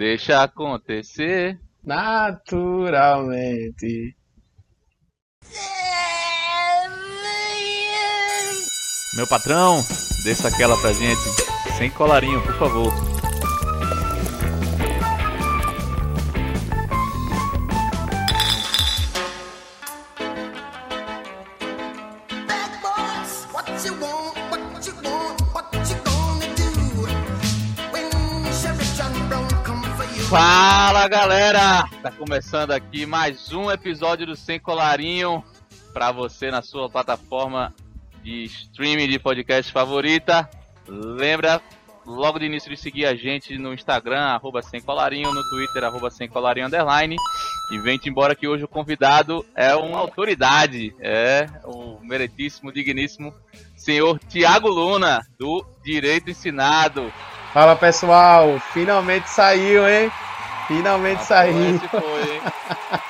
Deixa acontecer. Naturalmente. Meu patrão, desça aquela pra gente. Sem colarinho, por favor. Galera! Tá começando aqui mais um episódio do Sem Colarinho para você na sua plataforma de streaming de podcast favorita. Lembra logo de início de seguir a gente no Instagram, arroba sem colarinho, no Twitter, arroba sem colarinho underline. E vem-te embora que hoje o convidado é uma autoridade, é o meritíssimo, digníssimo senhor Tiago Luna, do Direito Ensinado. Fala pessoal, finalmente saiu, hein? Finalmente ah, saiu. Foi,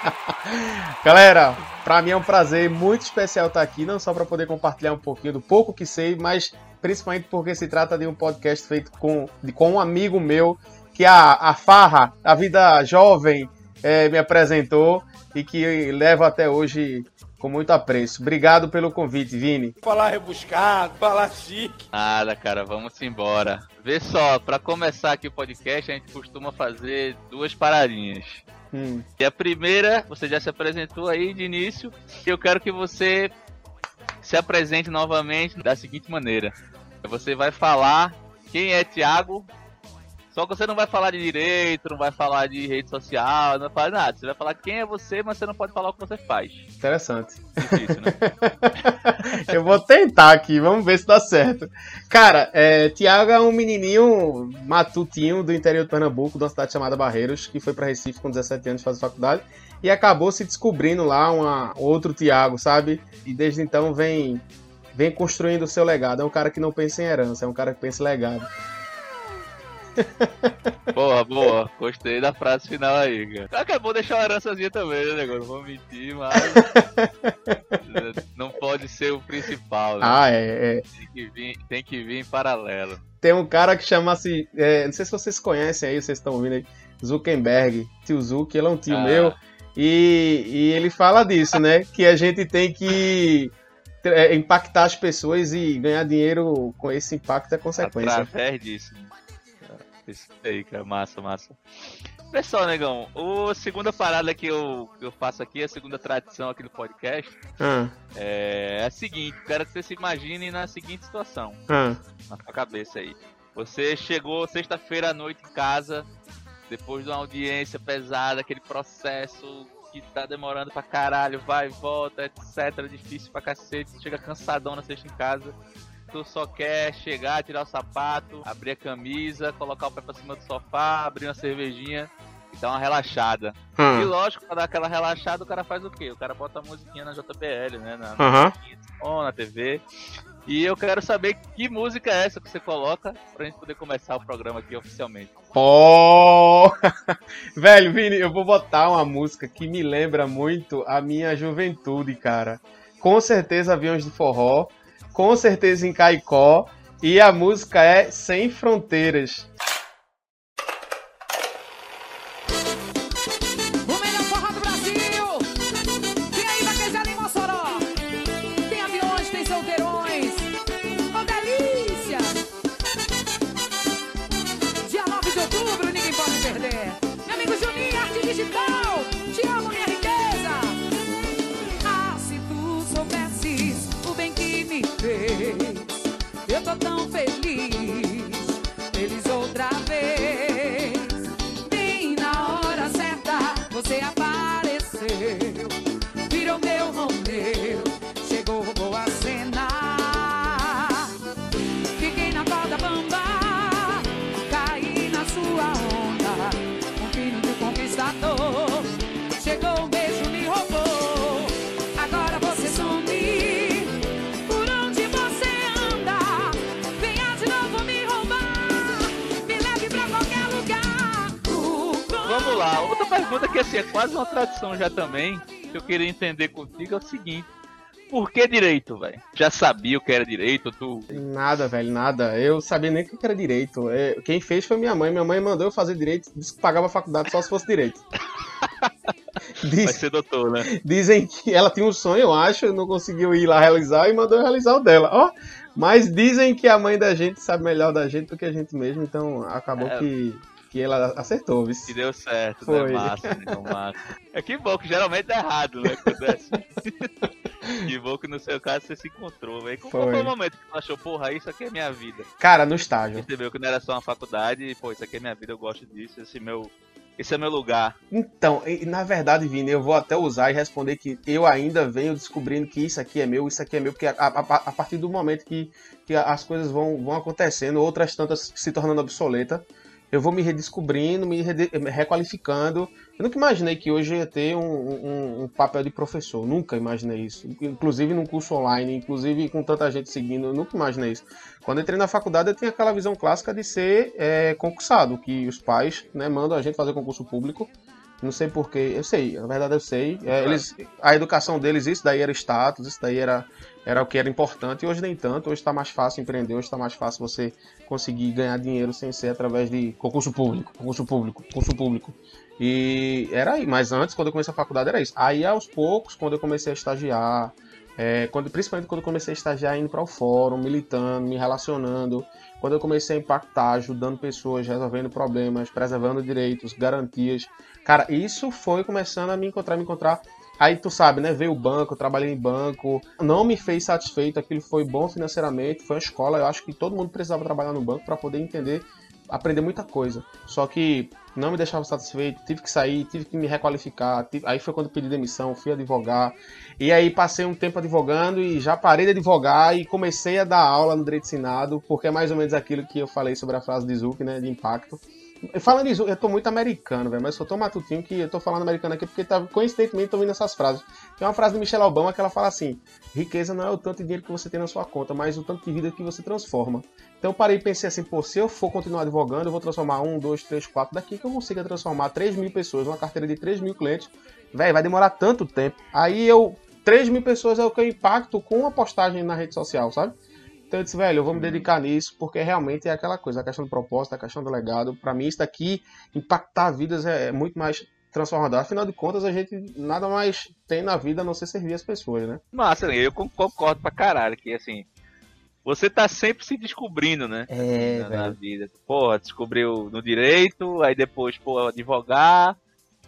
Galera, para mim é um prazer muito especial estar aqui, não só para poder compartilhar um pouquinho do pouco que sei, mas principalmente porque se trata de um podcast feito com, de, com um amigo meu que a, a Farra, a vida jovem, é, me apresentou e que leva até hoje com muito apreço. Obrigado pelo convite, Vini. Falar rebuscado, falar chique. Nada, cara, vamos embora. Vê só, para começar aqui o podcast, a gente costuma fazer duas paradinhas. Hum. E a primeira, você já se apresentou aí de início, e eu quero que você se apresente novamente da seguinte maneira. Você vai falar quem é Thiago só que você não vai falar de direito, não vai falar de rede social, não vai falar nada. Você vai falar quem é você, mas você não pode falar o que você faz. Interessante. Difícil, né? Eu vou tentar aqui, vamos ver se dá certo. Cara, é, Tiago é um menininho matutinho do interior de Pernambuco, de uma cidade chamada Barreiros, que foi para Recife com 17 anos fazer faculdade e acabou se descobrindo lá uma, outro Tiago, sabe? E desde então vem, vem construindo o seu legado. É um cara que não pensa em herança, é um cara que pensa em legado. Boa, boa. Gostei da frase final aí, cara. Que é deixar uma herançazinha também, né, negócio? Não vou mentir, mas. não pode ser o principal, né? Ah, é. é. Tem, que vir, tem que vir em paralelo. Tem um cara que chama-se. É, não sei se vocês conhecem aí, vocês estão ouvindo aí. Zuckerberg, tio Zuck, ele é um tio ah. meu. E, e ele fala disso, né? Que a gente tem que é, impactar as pessoas e ganhar dinheiro com esse impacto é consequência. Através disso. Isso aí, cara. Massa, massa. Pessoal, negão, a segunda parada que eu, que eu faço aqui, a segunda tradição aqui do podcast, hum. é, a seguinte: quero que você se imagine na seguinte situação. Hum. Na sua cabeça aí. Você chegou sexta-feira à noite em casa, depois de uma audiência pesada, aquele processo que tá demorando pra caralho, vai e volta, etc. Difícil pra cacete, chega cansadão na sexta em casa tu só quer chegar, tirar o sapato, abrir a camisa, colocar o pé pra cima do sofá, abrir uma cervejinha e dar uma relaxada. Hum. E lógico, pra dar aquela relaxada, o cara faz o quê? O cara bota a musiquinha na JBL, né? Na, uhum. na TV. E eu quero saber que música é essa que você coloca pra gente poder começar o programa aqui oficialmente. Oh! Velho, Vini, eu vou botar uma música que me lembra muito a minha juventude, cara. Com certeza Aviões de Forró com certeza em Caicó. E a música é Sem Fronteiras. Já também, que eu queria entender contigo é o seguinte. por que direito, velho? Já sabia o que era direito, tu? Nada, velho, nada. Eu sabia nem o que era direito. É, quem fez foi minha mãe. Minha mãe mandou eu fazer direito, disse que pagava a faculdade só se fosse direito. Diz, Vai ser doutor, né? Dizem que ela tinha um sonho, eu acho, não conseguiu ir lá realizar e mandou realizar o dela. Ó, mas dizem que a mãe da gente sabe melhor da gente do que a gente mesmo, então acabou é. que que ela acertou, viu? Que deu certo, né? Foi. Né? Massa, então massa. É que bom que geralmente dá errado, né? É assim. que bom que no seu caso você se encontrou, velho. Qual foi o momento que você achou, porra, isso aqui é minha vida? Cara, no estágio. Percebeu que não era só uma faculdade e, pô, isso aqui é minha vida, eu gosto disso, esse meu esse é meu lugar. Então, na verdade, Vini, eu vou até usar e responder que eu ainda venho descobrindo que isso aqui é meu, isso aqui é meu, porque a, a, a partir do momento que, que as coisas vão, vão acontecendo, outras tantas se tornando obsoletas, eu vou me redescobrindo, me, requalificando. Eu nunca imaginei que hoje ia ter um, um, um, papel de professor. Nunca imaginei isso. Inclusive num curso online, inclusive com tanta gente seguindo, eu nunca imaginei isso. Quando entrei na faculdade, eu tinha aquela visão clássica de ser é, concursado, que os pais né, mandam a gente fazer concurso público. Não sei porquê, eu sei, na verdade eu sei. É, eles, a educação deles, isso daí era status, isso daí era era o que era importante e hoje nem tanto. Hoje está mais fácil empreender, hoje está mais fácil você conseguir ganhar dinheiro sem ser através de concurso público, concurso público, concurso público. E era aí, mas antes, quando eu comecei a faculdade, era isso. Aí aos poucos, quando eu comecei a estagiar, é, quando, principalmente quando eu comecei a estagiar indo para o fórum, militando, me relacionando, quando eu comecei a impactar, ajudando pessoas, resolvendo problemas, preservando direitos, garantias. Cara, isso foi começando a me encontrar, me encontrar Aí tu sabe, né? Veio o banco, trabalhei em banco, não me fez satisfeito, aquilo foi bom financeiramente, foi uma escola, eu acho que todo mundo precisava trabalhar no banco para poder entender, aprender muita coisa. Só que não me deixava satisfeito, tive que sair, tive que me requalificar. Tive... Aí foi quando pedi demissão, fui advogar. E aí passei um tempo advogando e já parei de advogar e comecei a dar aula no direito ensinado, porque é mais ou menos aquilo que eu falei sobre a frase de Zuck, né, de impacto. Falando isso, eu tô muito americano, velho, mas eu sou matutinho que eu tô falando americano aqui porque tá, coincidentemente tô ouvindo essas frases. Tem uma frase de Michelle Obama que ela fala assim: riqueza não é o tanto de dinheiro que você tem na sua conta, mas o tanto de vida que você transforma. Então eu parei e pensei assim, pô, se eu for continuar advogando, eu vou transformar um, dois, três, quatro, daqui que eu consiga transformar 3 mil pessoas, uma carteira de 3 mil clientes, velho, vai demorar tanto tempo. Aí eu, 3 mil pessoas é o que eu impacto com uma postagem na rede social, sabe? Então eu disse, velho, eu vou me dedicar nisso, porque realmente é aquela coisa, a questão do propósito, a questão do legado. Para mim, isso daqui, impactar vidas é, é muito mais transformador. Afinal de contas, a gente nada mais tem na vida a não ser servir as pessoas, né? Massa, eu concordo pra caralho que, assim, você tá sempre se descobrindo, né? É, na, na vida. Pô, descobriu no direito, aí depois, pô, advogar,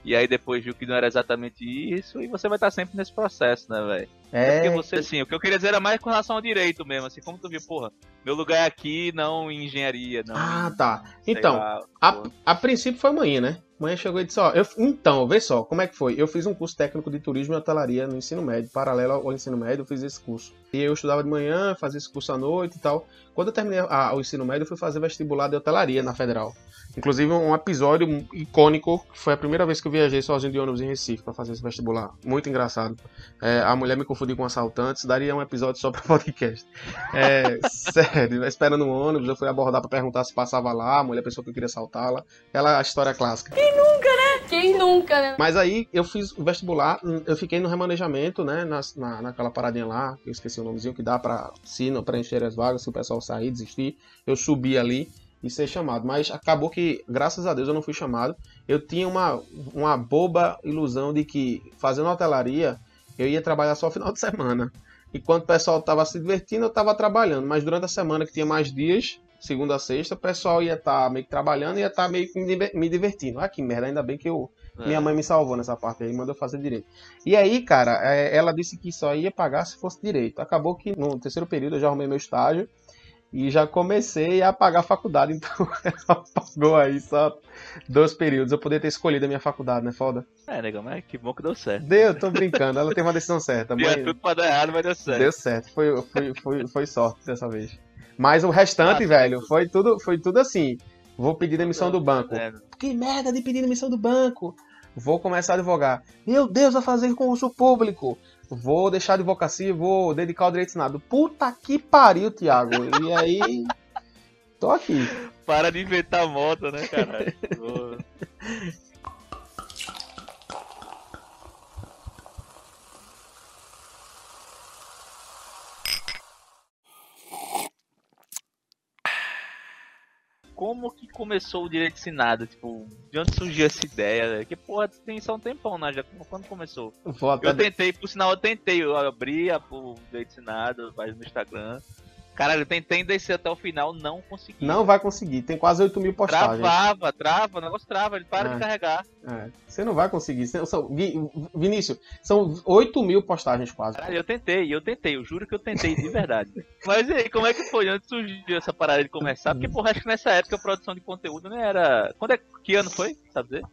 e aí depois viu que não era exatamente isso, e você vai estar sempre nesse processo, né, velho? É. Porque você, assim, o que eu queria dizer era mais com relação ao direito mesmo, assim, como tu viu, porra, meu lugar é aqui, não em engenharia, não. Ah, tá. Então, lá, a, a princípio foi amanhã, né? Manhã chegou e disse, ó, eu, então, vê só, como é que foi? Eu fiz um curso técnico de turismo e hotelaria no ensino médio, paralelo ao ensino médio, eu fiz esse curso. E eu estudava de manhã, fazia esse curso à noite e tal. Quando eu terminei a, o ensino médio, eu fui fazer vestibular de hotelaria na Federal. Inclusive, um episódio icônico, foi a primeira vez que eu viajei sozinho de ônibus em Recife para fazer esse vestibular. Muito engraçado. É, a mulher me confundiu com assaltantes, daria um episódio só para podcast. É, sério, esperando no ônibus, eu fui abordar para perguntar se passava lá, a mulher pensou que eu queria assaltá-la. Ela, a história clássica. Quem nunca, né? Quem nunca, né? Mas aí, eu fiz o vestibular, eu fiquei no remanejamento, né, na, na, naquela paradinha lá, eu esqueci o nomezinho que dá para sino, para encher as vagas, se o pessoal sair, desistir. Eu subi ali e ser chamado. Mas acabou que, graças a Deus, eu não fui chamado. Eu tinha uma, uma boba ilusão de que, fazendo hotelaria, eu ia trabalhar só final de semana. Enquanto o pessoal estava se divertindo, eu estava trabalhando. Mas durante a semana, que tinha mais dias, segunda a sexta, o pessoal ia estar tá meio que trabalhando e ia estar tá meio que me divertindo. Ah, que merda, ainda bem que eu, é. minha mãe me salvou nessa parte aí, mandou fazer direito. E aí, cara, é, ela disse que só ia pagar se fosse direito. Acabou que no terceiro período eu já arrumei meu estágio e já comecei a pagar a faculdade, então ela pagou aí só dois períodos. Eu poderia ter escolhido a minha faculdade, né? Foda. É, negão, mas que bom que deu certo. Deu, tô brincando, ela teve uma decisão certa. Tinha tudo pra dar errado, mas deu certo. Deu certo, foi, foi, foi, foi sorte dessa vez. Mas o restante, ah, velho, foi tudo, foi tudo assim. Vou pedir demissão do banco. É. Que merda de pedir demissão do banco. Vou começar a advogar. Meu Deus, a fazer concurso público vou deixar a advocacia e vou dedicar o direito senado. Puta que pariu, Thiago. E aí. tô aqui. Para de inventar moto, né, cara? começou o direito ensinado? Tipo, de onde surgiu essa ideia? Que porra, tem só um tempão, né? Já, quando começou? Eu tentei, por sinal, eu tentei, eu abri a, o direito ensinado, página no Instagram. Caralho, eu tentei descer até o final, não consegui. Não vai conseguir, tem quase 8 mil postagens. Travava, trava, o negócio trava, ele para é. de carregar. É. Você não vai conseguir. São, Vinícius, são 8 mil postagens quase. Caralho, eu tentei, eu tentei, eu juro que eu tentei, de verdade. Mas e aí, como é que foi? Antes surgiu essa parada de começar? Porque, porra, acho que nessa época a produção de conteúdo não era. Quando é... Que ano foi? Sabe dizer?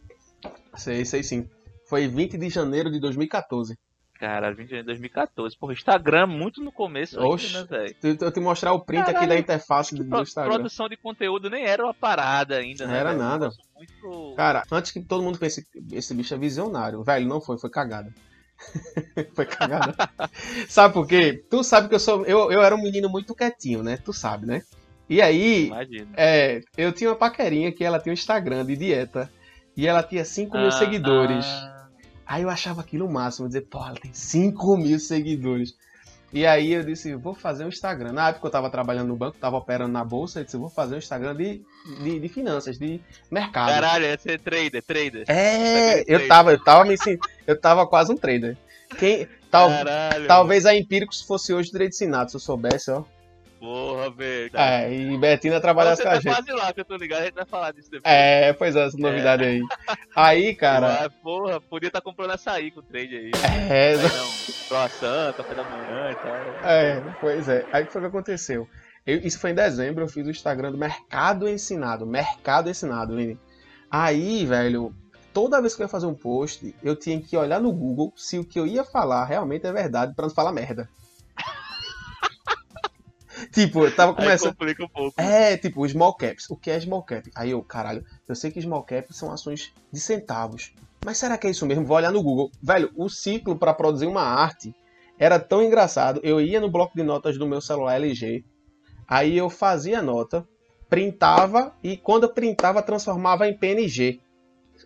Sei, sei sim. Foi 20 de janeiro de 2014. Cara, 20 de 2014. Porra, Instagram muito no começo Oxe, ainda, né, velho? Eu te mostrar o print Caralho, aqui da interface do, pro, Instagram. Produção de conteúdo nem era uma parada ainda, não né? Era véio? nada. Muito... Cara, antes que todo mundo pense esse bicho é visionário. Velho, não foi, foi cagada. foi cagada. sabe por quê? Tu sabe que eu sou. Eu, eu era um menino muito quietinho, né? Tu sabe, né? E aí, é, eu tinha uma paquerinha que ela tinha um Instagram de dieta. E ela tinha 5 mil ah, seguidores. Ah. Aí eu achava aquilo o máximo, dizer, pô, ela tem 5 mil seguidores. E aí eu disse, vou fazer um Instagram. Na época eu estava trabalhando no banco, estava operando na bolsa, eu disse, vou fazer um Instagram de, de, de finanças, de mercado. Caralho, ia ser trader, trader. É, eu tava, eu tava me eu tava quase um trader. Quem, tal, Caralho, talvez a Empíricos fosse hoje direito ensinado, se eu soubesse, ó. Porra, velho. É, e Betina trabalha com a tá gente. quase lá que eu tô ligado, a gente vai falar disso depois. É, pois é, essa novidade é. aí. Aí, cara. Ah, porra, podia estar tá comprando açaí com o trade aí. É, croissant, café da manhã e tal. É, pois é. Aí foi o que aconteceu. Eu, isso foi em dezembro, eu fiz o Instagram do Mercado Ensinado. Mercado Ensinado, Vini. Aí, velho, toda vez que eu ia fazer um post, eu tinha que olhar no Google se o que eu ia falar realmente é verdade, pra não falar merda. Tipo, eu tava começando. Aí complica um pouco. É, tipo, small caps. O que é small cap? Aí eu, caralho, eu sei que small caps são ações de centavos. Mas será que é isso mesmo? Vou olhar no Google. Velho, o ciclo para produzir uma arte era tão engraçado. Eu ia no bloco de notas do meu celular LG, aí eu fazia a nota, printava e quando eu printava transformava em PNG.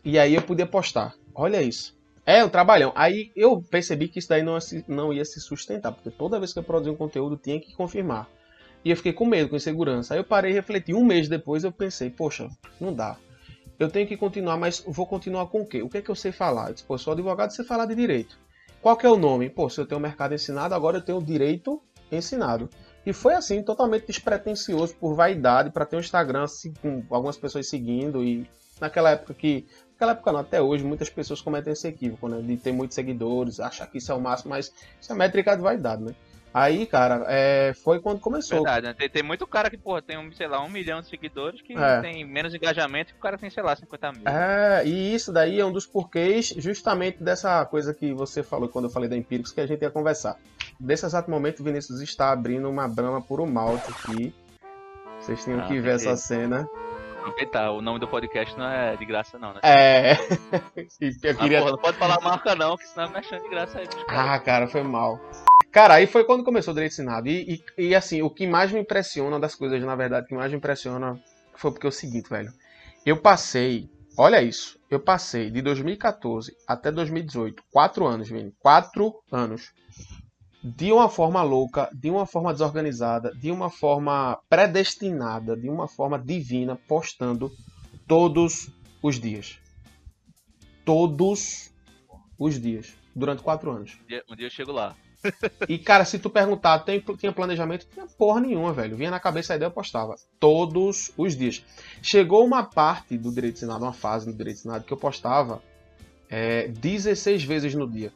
E aí eu podia postar. Olha isso. É um trabalhão. Aí eu percebi que isso daí não, não ia se sustentar, porque toda vez que eu produzia um conteúdo tinha que confirmar. E eu fiquei com medo, com insegurança. Aí eu parei e refleti. Um mês depois eu pensei, poxa, não dá. Eu tenho que continuar, mas vou continuar com o quê? O que é que eu sei falar? Eu disse, pô, sou advogado, sei falar de direito. Qual que é o nome? Pô, se eu tenho mercado ensinado, agora eu tenho direito ensinado. E foi assim, totalmente despretensioso, por vaidade, para ter um Instagram assim, com algumas pessoas seguindo. E naquela época que. Naquela época não, até hoje, muitas pessoas cometem esse equívoco, né? De ter muitos seguidores, achar que isso é o máximo, mas isso é métrica de vaidade, né? Aí, cara, é, foi quando começou. Verdade, né? tem, tem, muito cara que, porra, tem, um, sei lá, um milhão de seguidores que é. tem menos engajamento que o cara tem, sei lá, 50 mil. É, e isso daí é um dos porquês justamente dessa coisa que você falou quando eu falei da Empíricos que a gente ia conversar. Nesse exato momento, o Vinícius está abrindo uma brama puro malte aqui. Vocês tinham ah, que ver essa cena. Aproveitar, o nome do podcast não é de graça, não, né? É. eu queria... Ah, porra, não pode falar marca, não, que senão é mexendo de graça aí. Ah, cara, foi mal. Cara, aí foi quando começou o direito ensinado. E, e, e, assim, o que mais me impressiona, das coisas, na verdade, que mais me impressiona foi porque é o seguinte, velho. Eu passei, olha isso, eu passei de 2014 até 2018, quatro anos, Vini, quatro anos, de uma forma louca, de uma forma desorganizada, de uma forma predestinada, de uma forma divina, postando todos os dias. Todos os dias, durante quatro anos. Um dia, um dia eu chego lá. E, cara, se tu perguntar, tem, tinha planejamento? Tinha porra nenhuma, velho. Vinha na cabeça a ideia, eu postava. Todos os dias. Chegou uma parte do Direito Senado, uma fase do Direito Senado, que eu postava é, 16 vezes no dia.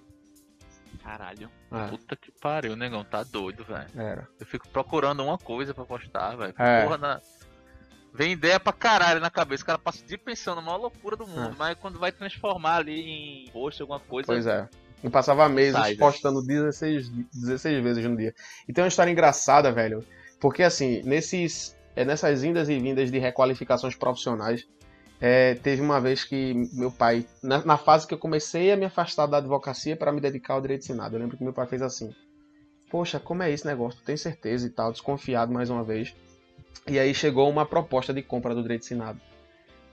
Caralho. É. Puta que pariu, negão. Tá doido, velho. Era. Eu fico procurando uma coisa pra postar, velho. É. Porra, na... Vem ideia pra caralho na cabeça. O cara passa o dia pensando, a maior loucura do mundo. É. Mas quando vai transformar ali em post, alguma coisa. Pois é. Eu passava meses Sai, postando 16, 16 vezes no dia. E tem uma história engraçada, velho. Porque, assim, nesses, é, nessas indas e vindas de requalificações profissionais, é, teve uma vez que meu pai, na, na, fase que eu comecei a me afastar da advocacia para me dedicar ao direito senado, eu lembro que meu pai fez assim: Poxa, como é esse negócio? Tu tem certeza e tal? Desconfiado mais uma vez. E aí chegou uma proposta de compra do direito senado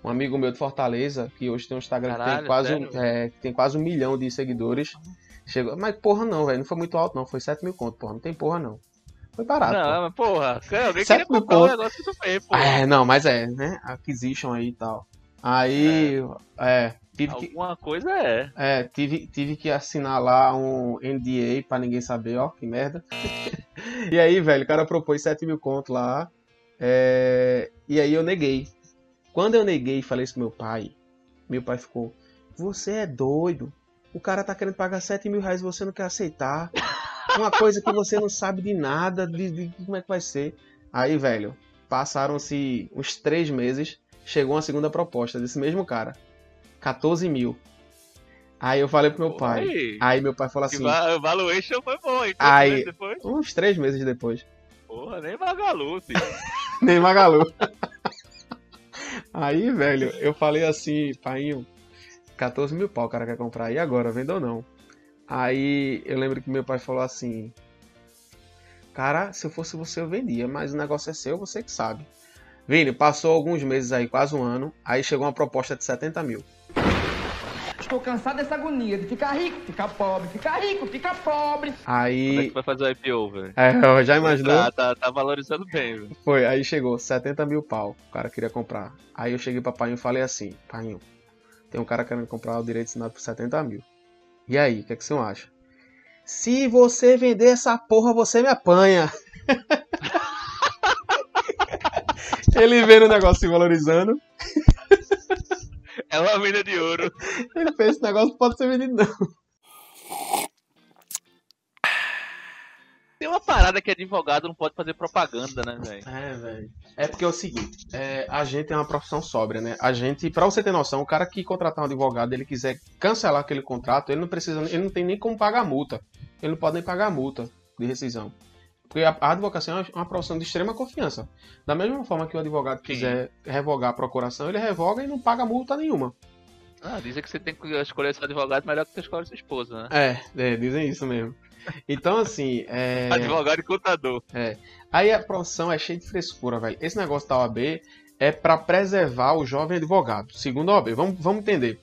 um amigo meu de Fortaleza, que hoje tem um Instagram Caralho, que tem quase, um, é, tem quase um milhão de seguidores. Chegou, mas porra não, velho, não foi muito alto não, foi 7 mil conto, porra, não tem porra não. Foi barato. Não, mas porra, alguém queria comprar o negócio que tu fez, pô. É, não, mas é, né? Acquisition aí e tal. Aí, é, é tive Alguma que, coisa é. É, tive, tive que assinar lá um NDA pra ninguém saber, ó, que merda. e aí, velho, o cara propôs 7 mil conto lá. É, e aí eu neguei. Quando eu neguei e falei isso pro meu pai, meu pai ficou, você é doido. O cara tá querendo pagar 7 mil reais e você não quer aceitar. Uma coisa que você não sabe de nada, de, de como é que vai ser. Aí, velho, passaram-se uns três meses, chegou uma segunda proposta desse mesmo cara. 14 mil. Aí eu falei pro meu pai. Aí, aí meu pai falou assim. O valuation foi bom, então, aí, uns três meses depois. Porra, nem Magalu, filho. nem Magalu. Aí, velho, eu falei assim, pai, 14 mil pau o cara quer comprar. E agora, venda ou não? Aí eu lembro que meu pai falou assim: Cara, se eu fosse você, eu vendia, mas o negócio é seu, você que sabe. Vini, passou alguns meses aí, quase um ano, aí chegou uma proposta de 70 mil. Estou cansado dessa agonia de ficar rico, ficar pobre, ficar rico, ficar pobre. Aí. Como é que vai fazer o IPO, velho? É, já imaginou? Tá, tá, tá, valorizando bem, velho. Foi, aí chegou 70 mil pau, o cara queria comprar. Aí eu cheguei pra pai e falei assim: Pai, tem um cara querendo comprar o direito assinado por 70 mil. E aí, o que, é que você acha? Se você vender essa porra, você me apanha. Ele vendo o negócio se valorizando. É uma mina de ouro. Ele fez esse negócio pode ser vendido não. Tem uma parada que advogado não pode fazer propaganda, né, velho? É, velho. É porque é o seguinte, é, a gente é uma profissão sóbria, né? A gente, pra você ter noção, o cara que contratar um advogado, ele quiser cancelar aquele contrato, ele não precisa, ele não tem nem como pagar multa. Ele não pode nem pagar multa de rescisão. Porque a, a advocacia é uma profissão de extrema confiança. Da mesma forma que o advogado quiser Sim. revogar a procuração, ele revoga e não paga multa nenhuma. Ah, dizem que você tem que escolher seu advogado melhor que você escolhe sua esposa, né? É, é dizem isso mesmo. Então, assim. É... Advogado e contador. É. Aí a profissão é cheia de frescura, velho. Esse negócio da OAB é para preservar o jovem advogado. Segundo a OAB, vamos, vamos entender.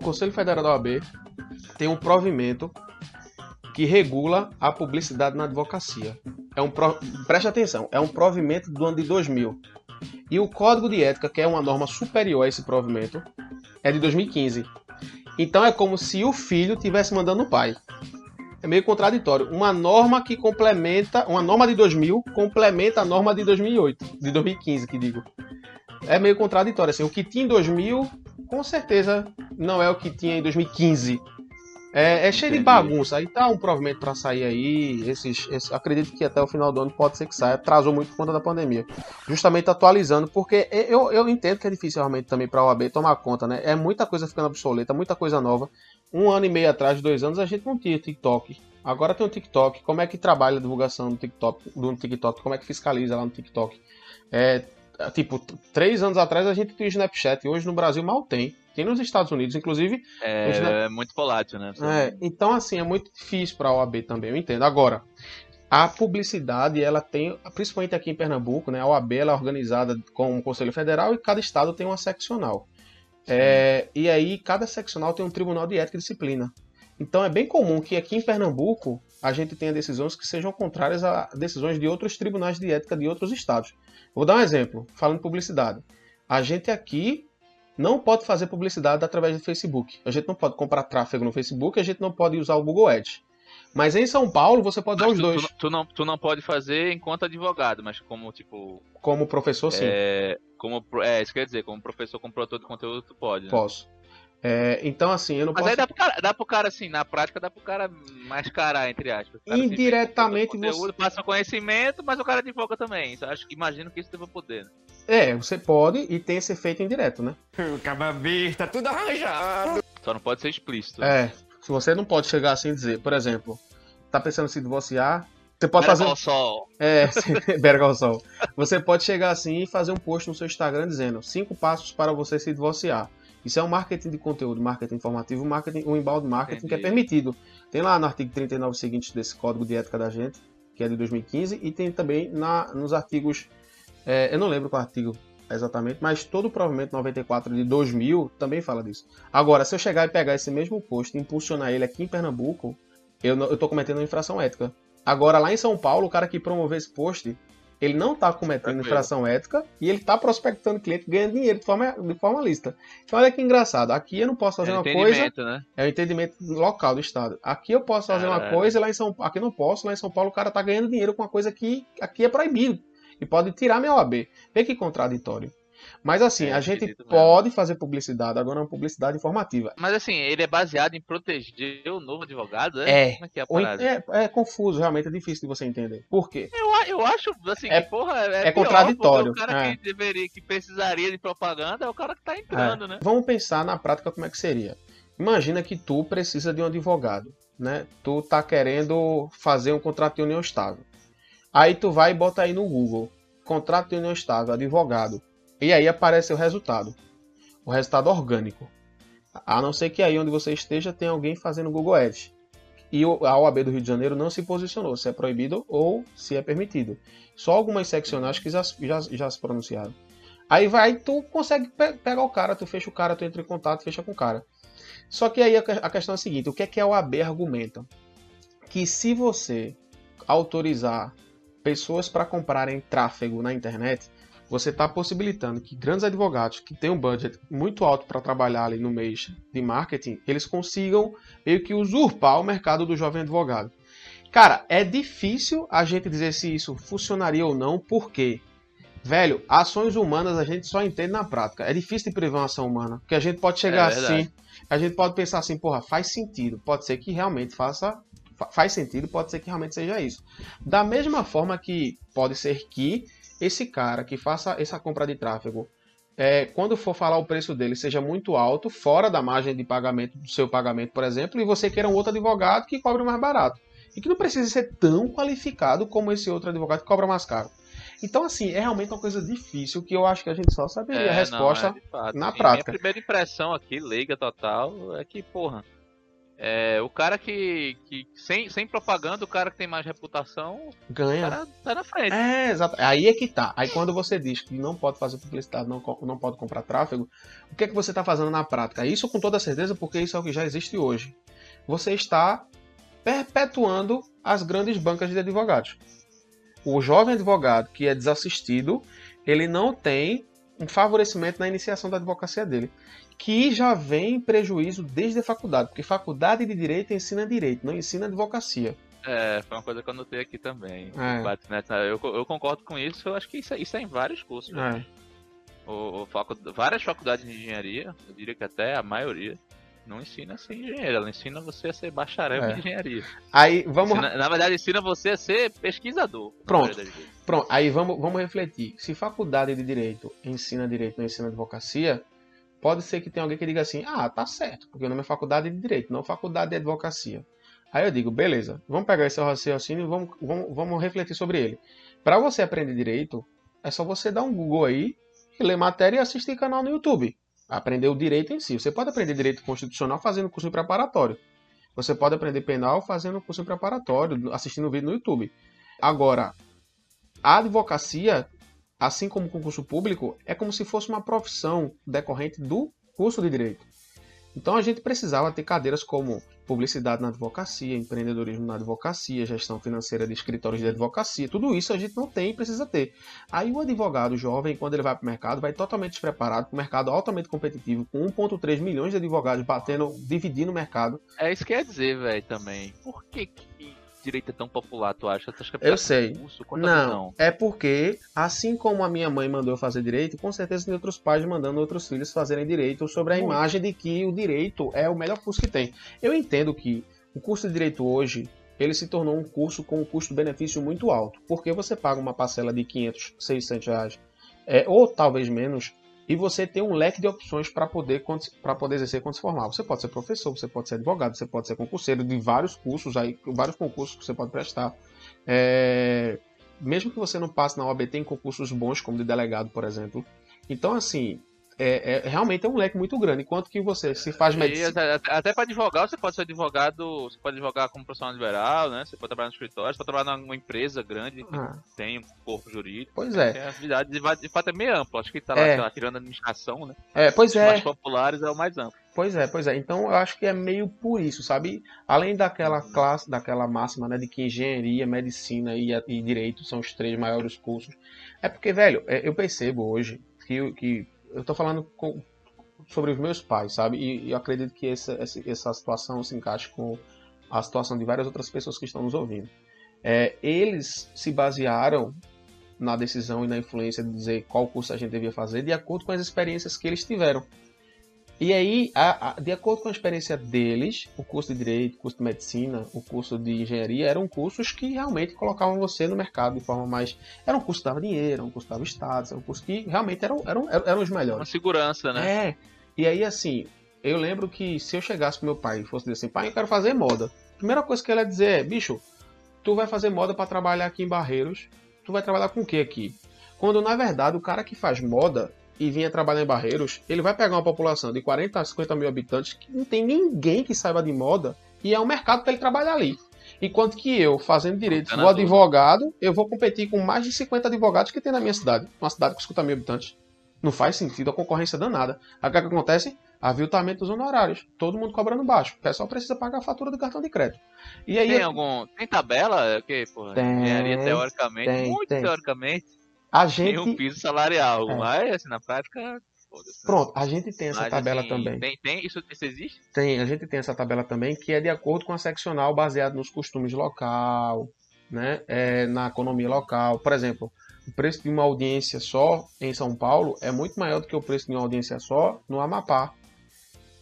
Conselho Federal da OAB tem um provimento que regula a publicidade na advocacia. É um pro... Preste atenção, é um provimento do ano de 2000. E o código de ética, que é uma norma superior a esse provimento, é de 2015. Então é como se o filho tivesse mandando o pai. É meio contraditório. Uma norma que complementa, uma norma de 2000 complementa a norma de 2008, de 2015, que digo. É meio contraditório assim. O que tinha em 2000, com certeza não é o que tinha em 2015. É, é cheio de bagunça. Aí tá um provimento para sair aí. Esses, esse, acredito que até o final do ano pode ser que saia. Atrasou muito por conta da pandemia. Justamente atualizando, porque eu, eu entendo que é difícil realmente também para a OAB tomar conta, né? É muita coisa ficando obsoleta, muita coisa nova. Um ano e meio atrás, dois anos, a gente não tinha TikTok. Agora tem o TikTok. Como é que trabalha a divulgação do TikTok? Do TikTok? Como é que fiscaliza lá no TikTok? É, tipo, três anos atrás a gente tinha o Snapchat. Hoje no Brasil mal tem. Tem nos Estados Unidos, inclusive. É, é muito volátil, né? É, então, assim, é muito difícil para a OAB também, eu entendo. Agora, a publicidade, ela tem, principalmente aqui em Pernambuco, né? A OAB ela é organizada com o Conselho Federal e cada estado tem uma seccional. É, e aí, cada seccional tem um tribunal de ética e disciplina. Então, é bem comum que aqui em Pernambuco a gente tenha decisões que sejam contrárias a decisões de outros tribunais de ética de outros estados. Vou dar um exemplo, falando de publicidade. A gente aqui não pode fazer publicidade através do Facebook. A gente não pode comprar tráfego no Facebook, a gente não pode usar o Google Ads. Mas em São Paulo você pode usar os dois. Tu, tu, não, tu não pode fazer enquanto advogado, mas como tipo. Como professor, sim. É, como, é isso quer dizer, como professor, como produtor de conteúdo, tu pode. Né? Posso. É, então, assim, eu não Mas posso. aí dá pro, cara, dá pro cara, assim, na prática, dá pro cara mascarar, entre aspas. Cara, Indiretamente assim, conteúdo, você. Passa conhecimento, mas o cara advoga também. Então, acho, imagino que isso deva poder. Né? É, você pode e tem esse efeito indireto, né? Caba tá tudo arranjado. Só não pode ser explícito. É, se você não pode chegar assim e dizer, por exemplo, tá pensando em se divorciar, você pode Berga fazer. Ao sol. É, Berga ao sol. Você pode chegar assim e fazer um post no seu Instagram dizendo cinco passos para você se divorciar. Isso é um marketing de conteúdo, marketing informativo, marketing, um inbound marketing Entendi. que é permitido. Tem lá no artigo 39 seguinte desse código de ética da gente, que é de 2015, e tem também na, nos artigos. É, eu não lembro qual artigo exatamente, mas todo o provimento 94 de 2000 também fala disso. Agora, se eu chegar e pegar esse mesmo post e impulsionar ele aqui em Pernambuco, eu, tô cometendo uma infração ética. Agora, lá em São Paulo, o cara que promoveu esse post, ele não está cometendo infração ética e ele está prospectando cliente ganhando dinheiro de forma, de forma lista. Então olha que engraçado. Aqui eu não posso fazer é uma coisa. Né? É o entendimento local do Estado. Aqui eu posso fazer uma coisa lá em São Aqui eu não posso, lá em São Paulo o cara está ganhando dinheiro com uma coisa que aqui é proibido. E pode tirar meu OAB. Vê que contraditório. Mas assim, é, a gente pode mesmo. fazer publicidade, agora é uma publicidade informativa. Mas assim, ele é baseado em proteger o novo advogado, é? É, é, é, é, confuso, realmente é difícil de você entender. Por quê? Eu, eu acho, assim, é, que, porra, é, é contraditório. O cara é. que deveria, que precisaria de propaganda é o cara que tá entrando, né? Vamos pensar na prática como é que seria. Imagina que tu precisa de um advogado, né? Tu tá querendo fazer um contrato de união estável. Aí tu vai e bota aí no Google, contrato de união estável, advogado. E aí aparece o resultado. O resultado orgânico. A não ser que aí onde você esteja tem alguém fazendo Google Ads. E a OAB do Rio de Janeiro não se posicionou se é proibido ou se é permitido. Só algumas seccionais que já, já, já se pronunciaram. Aí vai, tu consegue pe pegar o cara, tu fecha o cara, tu entra em contato, fecha com o cara. Só que aí a, a questão é a seguinte: o que é que a OAB argumenta? Que se você autorizar pessoas para comprarem tráfego na internet, você está possibilitando que grandes advogados que têm um budget muito alto para trabalhar ali no mês de marketing, eles consigam meio que usurpar o mercado do jovem advogado. Cara, é difícil a gente dizer se isso funcionaria ou não, porque, velho, ações humanas a gente só entende na prática. É difícil de prever uma ação humana, porque a gente pode chegar é assim, a gente pode pensar assim, porra, faz sentido, pode ser que realmente faça faz sentido, pode ser que realmente seja isso. Da mesma forma que pode ser que esse cara que faça essa compra de tráfego, é, quando for falar o preço dele seja muito alto, fora da margem de pagamento do seu pagamento, por exemplo, e você queira um outro advogado que cobre mais barato. E que não precisa ser tão qualificado como esse outro advogado que cobra mais caro. Então, assim, é realmente uma coisa difícil que eu acho que a gente só saberia é, a resposta não, é na prática. Minha primeira impressão aqui, leiga total, é que, porra, é, o cara que, que sem, sem propaganda, o cara que tem mais reputação ganha. Tá, tá na frente. É, exato. Aí é que tá. Aí quando você diz que não pode fazer publicidade, não, não pode comprar tráfego, o que é que você está fazendo na prática? Isso com toda certeza, porque isso é o que já existe hoje. Você está perpetuando as grandes bancas de advogados. O jovem advogado que é desassistido, ele não tem um favorecimento na iniciação da advocacia dele que já vem em prejuízo desde a faculdade, porque faculdade de direito ensina direito, não ensina advocacia. É, foi uma coisa que eu notei aqui também. É. Eu, eu, concordo com isso, eu acho que isso, é, isso é em vários cursos. É. O, o facu... Várias faculdades de engenharia, eu diria que até a maioria, não ensina a ser engenheiro, ela ensina você a ser bacharel é. em engenharia. Aí vamos. Ensina, na verdade, ensina você a ser pesquisador. Pronto. Pronto. Aí vamos, vamos refletir. Se faculdade de direito ensina direito, não ensina advocacia, pode ser que tenha alguém que diga assim: ah, tá certo, porque o nome é faculdade de direito, não faculdade de advocacia. Aí eu digo: beleza, vamos pegar esse raciocínio e vamos, vamos, vamos refletir sobre ele. Para você aprender direito, é só você dar um Google aí, ler matéria e assistir canal no YouTube. Aprender o direito em si. Você pode aprender direito constitucional fazendo curso preparatório. Você pode aprender penal fazendo curso preparatório, assistindo vídeo no YouTube. Agora, a advocacia assim como o concurso público, é como se fosse uma profissão decorrente do curso de direito. Então a gente precisava ter cadeiras como publicidade na advocacia, empreendedorismo na advocacia, gestão financeira de escritórios de advocacia, tudo isso a gente não tem e precisa ter. Aí o advogado jovem, quando ele vai para o mercado, vai totalmente despreparado para um mercado altamente competitivo, com 1,3 milhões de advogados batendo, dividindo o mercado. É isso que quer dizer, velho, também. Por que, que direito é tão popular, tu acha? Tu acha que é eu sei. Curso? Não, é porque, assim como a minha mãe mandou eu fazer direito, com certeza tem outros pais mandando outros filhos fazerem direito sobre a Muito. imagem de que o direito é o melhor curso que tem. Eu entendo que o curso de direito hoje ele se tornou um curso com um custo-benefício muito alto, porque você paga uma parcela de 500, 600 reais, é, ou talvez menos, e você tem um leque de opções para poder, poder exercer quando se formar. Você pode ser professor, você pode ser advogado, você pode ser concurseiro de vários cursos, aí, vários concursos que você pode prestar. É, mesmo que você não passe na OAB, tem concursos bons, como de delegado, por exemplo. Então, assim, é, é, realmente é um leque muito grande. Enquanto que você se faz medicina. Até, até para advogar, você pode ser advogado, você pode advogar como profissional liberal, né? Você pode trabalhar no escritório, você pode trabalhar numa empresa grande que ah. tem um corpo jurídico. Pois é. é atividade de, de fato é meio ampla. Acho que tá lá, é. lá tirando a administração, né? É, pois Os é. mais populares é o mais amplo. Pois é, pois é. Então eu acho que é meio por isso, sabe? Além daquela classe, daquela máxima, né, de que engenharia, medicina e, e direito são os três maiores cursos. É porque, velho, é, eu percebo hoje que, que eu tô falando com, sobre os meus pais, sabe? E, e eu acredito que essa, essa, essa, situação se encaixa com a situação de várias outras pessoas que estão nos ouvindo. É, eles se basearam na decisão e na influência de dizer qual curso a gente devia fazer de acordo com as experiências que eles tiveram. E aí, a, a, de acordo com a experiência deles, o curso de Direito, o curso de Medicina, o curso de Engenharia eram cursos que realmente colocavam você no mercado de forma mais. Era um curso que dava dinheiro, era um curso que dava status, era um curso que realmente eram, eram, eram os melhores. Uma segurança, né? É. E aí, assim, eu lembro que se eu chegasse pro meu pai e fosse dizer assim, pai, eu quero fazer moda. A primeira coisa que ele ia dizer é, bicho, tu vai fazer moda para trabalhar aqui em Barreiros, tu vai trabalhar com o que aqui? Quando na verdade o cara que faz moda, e vinha trabalhar em Barreiros, ele vai pegar uma população de 40 a 50 mil habitantes que não tem ninguém que saiba de moda e é um mercado para ele trabalhar ali. Enquanto que eu, fazendo direito, vou advogado, eu vou competir com mais de 50 advogados que tem na minha cidade. Uma cidade com 50 mil habitantes. Não faz sentido a concorrência danada. Aí o que, é que acontece? Aviltamento dos honorários. Todo mundo cobrando baixo. O pessoal precisa pagar a fatura do cartão de crédito. E aí, tem algum. Tem tabela? Que, porra, tem, engenharia teoricamente, tem, muito tem. teoricamente. A gente... Tem um piso salarial, é. mas assim, na prática. Né? Pronto, a gente tem essa mas, tabela assim, também. Tem, tem isso, isso, existe? Tem, a gente tem essa tabela também, que é de acordo com a seccional baseado nos costumes local, né? É, na economia local. Por exemplo, o preço de uma audiência só em São Paulo é muito maior do que o preço de uma audiência só no Amapá.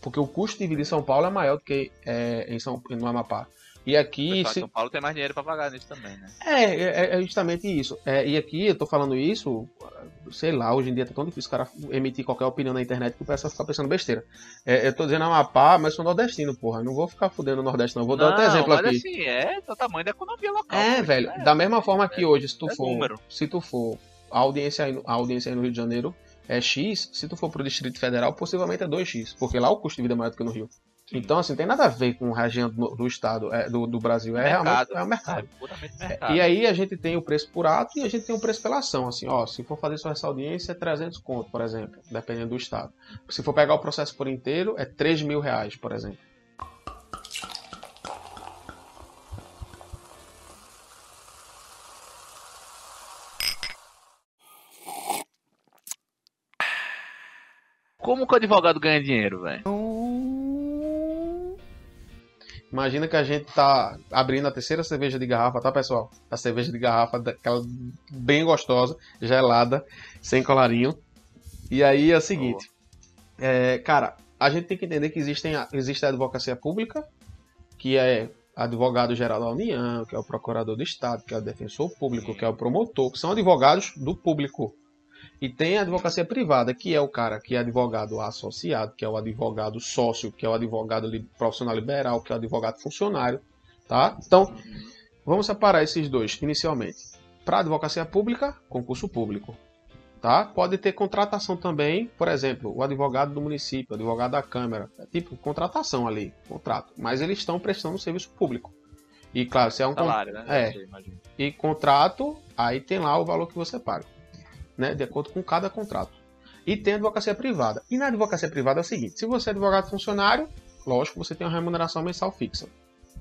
Porque o custo de vida em São Paulo é maior do que é, em São, no Amapá. E aqui. Se... São Paulo tem mais dinheiro para pagar nisso também, né? É, é, é justamente isso. É, e aqui eu tô falando isso, sei lá, hoje em dia tá tão difícil o cara emitir qualquer opinião na internet que o pessoal fica pensando besteira. É, eu tô dizendo Amapá, mas sou nordestino, porra. Não vou ficar fudendo o Nordeste, não. Vou não, dar outro exemplo mas aqui. assim, é o tamanho da economia local. É, velho. É, da mesma forma que hoje, se tu é for. Número. Se tu for. A audiência, aí, a audiência aí no Rio de Janeiro é X, se tu for pro Distrito Federal, possivelmente é 2X, porque lá o custo de vida é maior do que no Rio. Então, assim, tem nada a ver com a região do, do estado, é, do, do, Brasil. É mercado, realmente é o mercado. É, mercado. E aí a gente tem o preço por ato e a gente tem o preço pela ação. Assim, ó, se for fazer só essa audiência, é 300 conto, por exemplo, dependendo do estado. Se for pegar o processo por inteiro, é 3 mil reais, por exemplo. Como que o advogado ganha dinheiro, velho? Imagina que a gente tá abrindo a terceira cerveja de garrafa, tá, pessoal? A cerveja de garrafa, daquela bem gostosa, gelada, sem colarinho. E aí é o seguinte, é, cara, a gente tem que entender que existem, existe a advocacia pública, que é advogado-geral da União, que é o procurador do Estado, que é o defensor público, que é o promotor, que são advogados do público. E tem a advocacia privada, que é o cara que é advogado associado, que é o advogado sócio, que é o advogado profissional liberal, que é o advogado funcionário, tá? Então, vamos separar esses dois inicialmente. Para advocacia pública, concurso público, tá? Pode ter contratação também, por exemplo, o advogado do município, o advogado da Câmara, é tipo contratação ali, contrato, mas eles estão prestando serviço público. E claro, se é um salário, né? É. E contrato, aí tem lá o valor que você paga né, de acordo com cada contrato. E tem advocacia privada. E na advocacia privada é o seguinte: se você é advogado funcionário, lógico, você tem uma remuneração mensal fixa,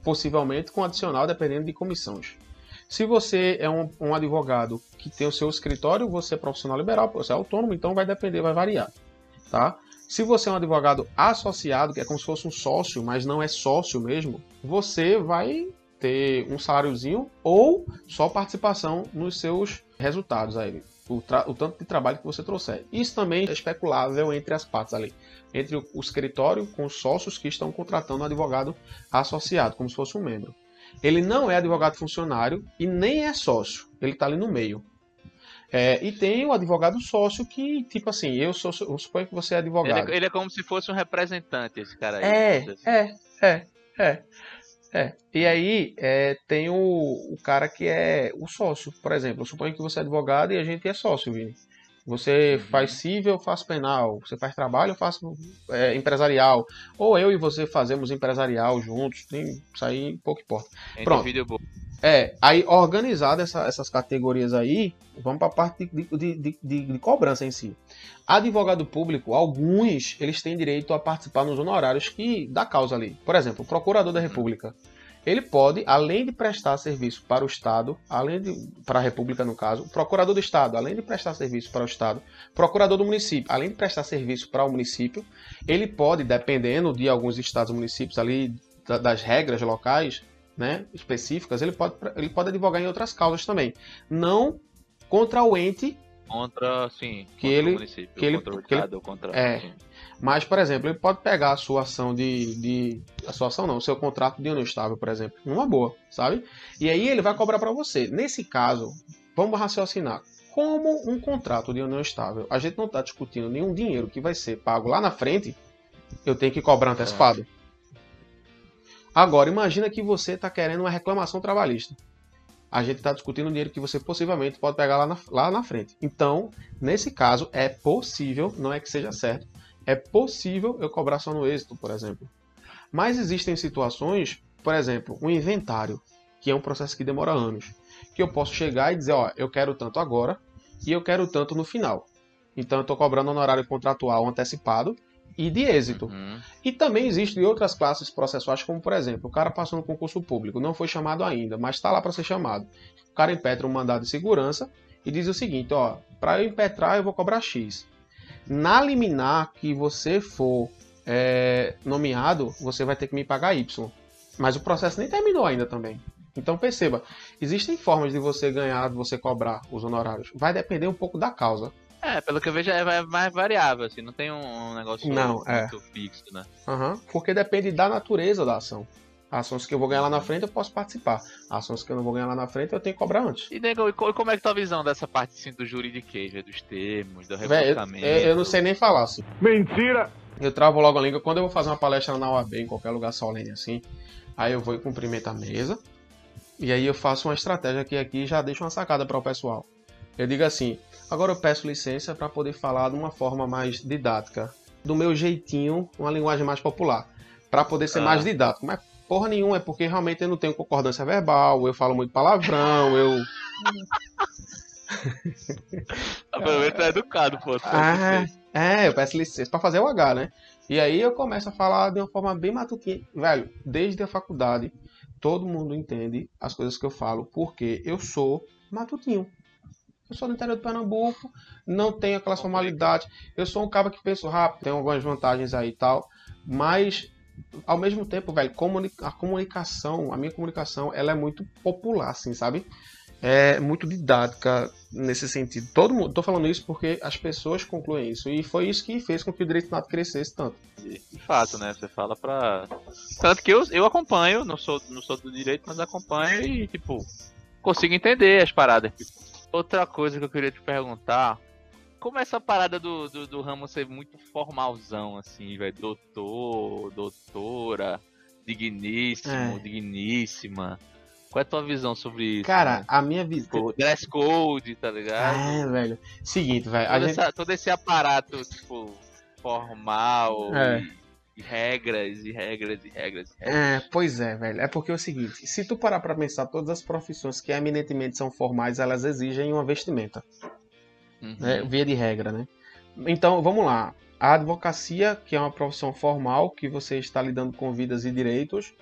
possivelmente com adicional dependendo de comissões. Se você é um, um, advogado que tem o seu escritório, você é profissional liberal, você é autônomo, então vai depender, vai variar, tá? Se você é um advogado associado, que é como se fosse um sócio, mas não é sócio mesmo, você vai ter um saláriozinho ou só participação nos seus resultados aí o, o, tanto de trabalho que você trouxer. Isso também é especulável entre as partes ali, entre o, o escritório com os sócios que estão contratando um advogado associado, como se fosse um membro. Ele não é advogado funcionário e nem é sócio, ele está ali no meio. É, e tem o advogado sócio que, tipo assim, eu, sou, eu suponho que você é advogado. Ele, é, ele é como se fosse um representante, esse cara aí. É, é, é, é. É, e aí é, tem o, o cara que é o sócio, por exemplo. Eu suponho que você é advogado e a gente é sócio, Vini. Você uhum. faz civil, eu faço penal. Você faz trabalho, eu faço é, empresarial. Ou eu e você fazemos empresarial juntos. Tem, isso aí pouco importa. Pronto. É, aí organizado essa, essas categorias aí, vamos para a parte de, de, de, de, cobrança em si. Advogado público, alguns, eles têm direito a participar nos honorários que da causa ali. Por exemplo, o procurador da República ele pode, além de prestar serviço para o Estado, além de para a República no caso, o procurador do Estado, além de prestar serviço para o Estado, procurador do município, além de prestar serviço para o município, ele pode, dependendo de alguns estados municípios ali das regras locais, né, específicas, ele pode, ele pode advogar em outras causas também, não contra o ente contra, sim, que contra ele, o município, que ele, contra o estado, contra, é, sim. Mas, por exemplo, ele pode pegar a sua ação de. de a sua ação não, o seu contrato de união estável, por exemplo, numa boa, sabe? E aí ele vai cobrar para você. Nesse caso, vamos raciocinar. Como um contrato de união estável, a gente não está discutindo nenhum dinheiro que vai ser pago lá na frente, eu tenho que cobrar antecipado. Agora, imagina que você está querendo uma reclamação trabalhista. A gente está discutindo um dinheiro que você possivelmente pode pegar lá na, lá na frente. Então, nesse caso, é possível, não é que seja certo, é possível eu cobrar só no êxito, por exemplo. Mas existem situações, por exemplo, um inventário, que é um processo que demora anos, que eu posso chegar e dizer, ó, eu quero tanto agora e eu quero tanto no final. Então eu estou cobrando honorário contratual antecipado e de êxito. Uhum. E também existem outras classes processuais, como por exemplo, o cara passou no concurso público, não foi chamado ainda, mas está lá para ser chamado. O cara impetra um mandado de segurança e diz o seguinte, ó, para eu impetrar eu vou cobrar X. Na liminar que você for é, nomeado, você vai ter que me pagar Y. Mas o processo nem terminou ainda também. Então perceba, existem formas de você ganhar, de você cobrar os honorários. Vai depender um pouco da causa. É, pelo que eu vejo é mais variável, assim, não tem um negócio não, é. muito é. fixo, né? Uhum, porque depende da natureza da ação. Ações que eu vou ganhar lá na frente, eu posso participar. Ações que eu não vou ganhar lá na frente, eu tenho que cobrar antes. E, nego, como é que tá a visão dessa parte assim, do juridiquês, dos termos, do revoltamento? Eu, eu, não sei nem falar assim. Mentira! Eu travo logo a língua. Quando eu vou fazer uma palestra na UAB, em qualquer lugar solene assim, aí eu vou e cumprimento a mesa. E aí eu faço uma estratégia que aqui já deixo uma sacada para o pessoal. Eu digo assim: agora eu peço licença para poder falar de uma forma mais didática, do meu jeitinho, uma linguagem mais popular, para poder ser ah. mais didático. Mas porra nenhuma, é porque realmente eu não tenho concordância verbal, eu falo muito palavrão, eu. Pelo menos é educado, pô. Ah, é, eu peço licença pra fazer o H, né? E aí eu começo a falar de uma forma bem matutinha. Velho, desde a faculdade, todo mundo entende as coisas que eu falo, porque eu sou matutinho. Eu sou do interior do Pernambuco, não tenho aquelas formalidades. Eu sou um cara que penso rápido, tenho algumas vantagens aí e tal, mas ao mesmo tempo, velho, a comunicação, a minha comunicação, ela é muito popular, assim, sabe? É muito didática nesse sentido. Todo mundo, tô falando isso porque as pessoas concluem isso. E foi isso que fez com que o direito nato crescesse tanto. De fato, né? Você fala pra. Tanto que eu, eu acompanho, não sou, não sou do direito, mas acompanho e, tipo, consigo entender as paradas. Outra coisa que eu queria te perguntar como essa parada do, do, do ramo ser muito formalzão, assim, velho? Doutor, doutora, digníssimo, é. digníssima. Qual é a tua visão sobre isso? Cara, né? a minha visão. Tipo, dress code, tá ligado? É, velho. Seguinte, velho. Todo, gente... todo, esse aparato, tipo, formal. É. E, e regras, e regras, e regras, e regras. É, pois é, velho. É porque é o seguinte: se tu parar pra pensar, todas as profissões que eminentemente são formais, elas exigem uma vestimenta uhum. né, via de regra, né? Então, vamos lá. A advocacia, que é uma profissão formal, que você está lidando com vidas e direitos,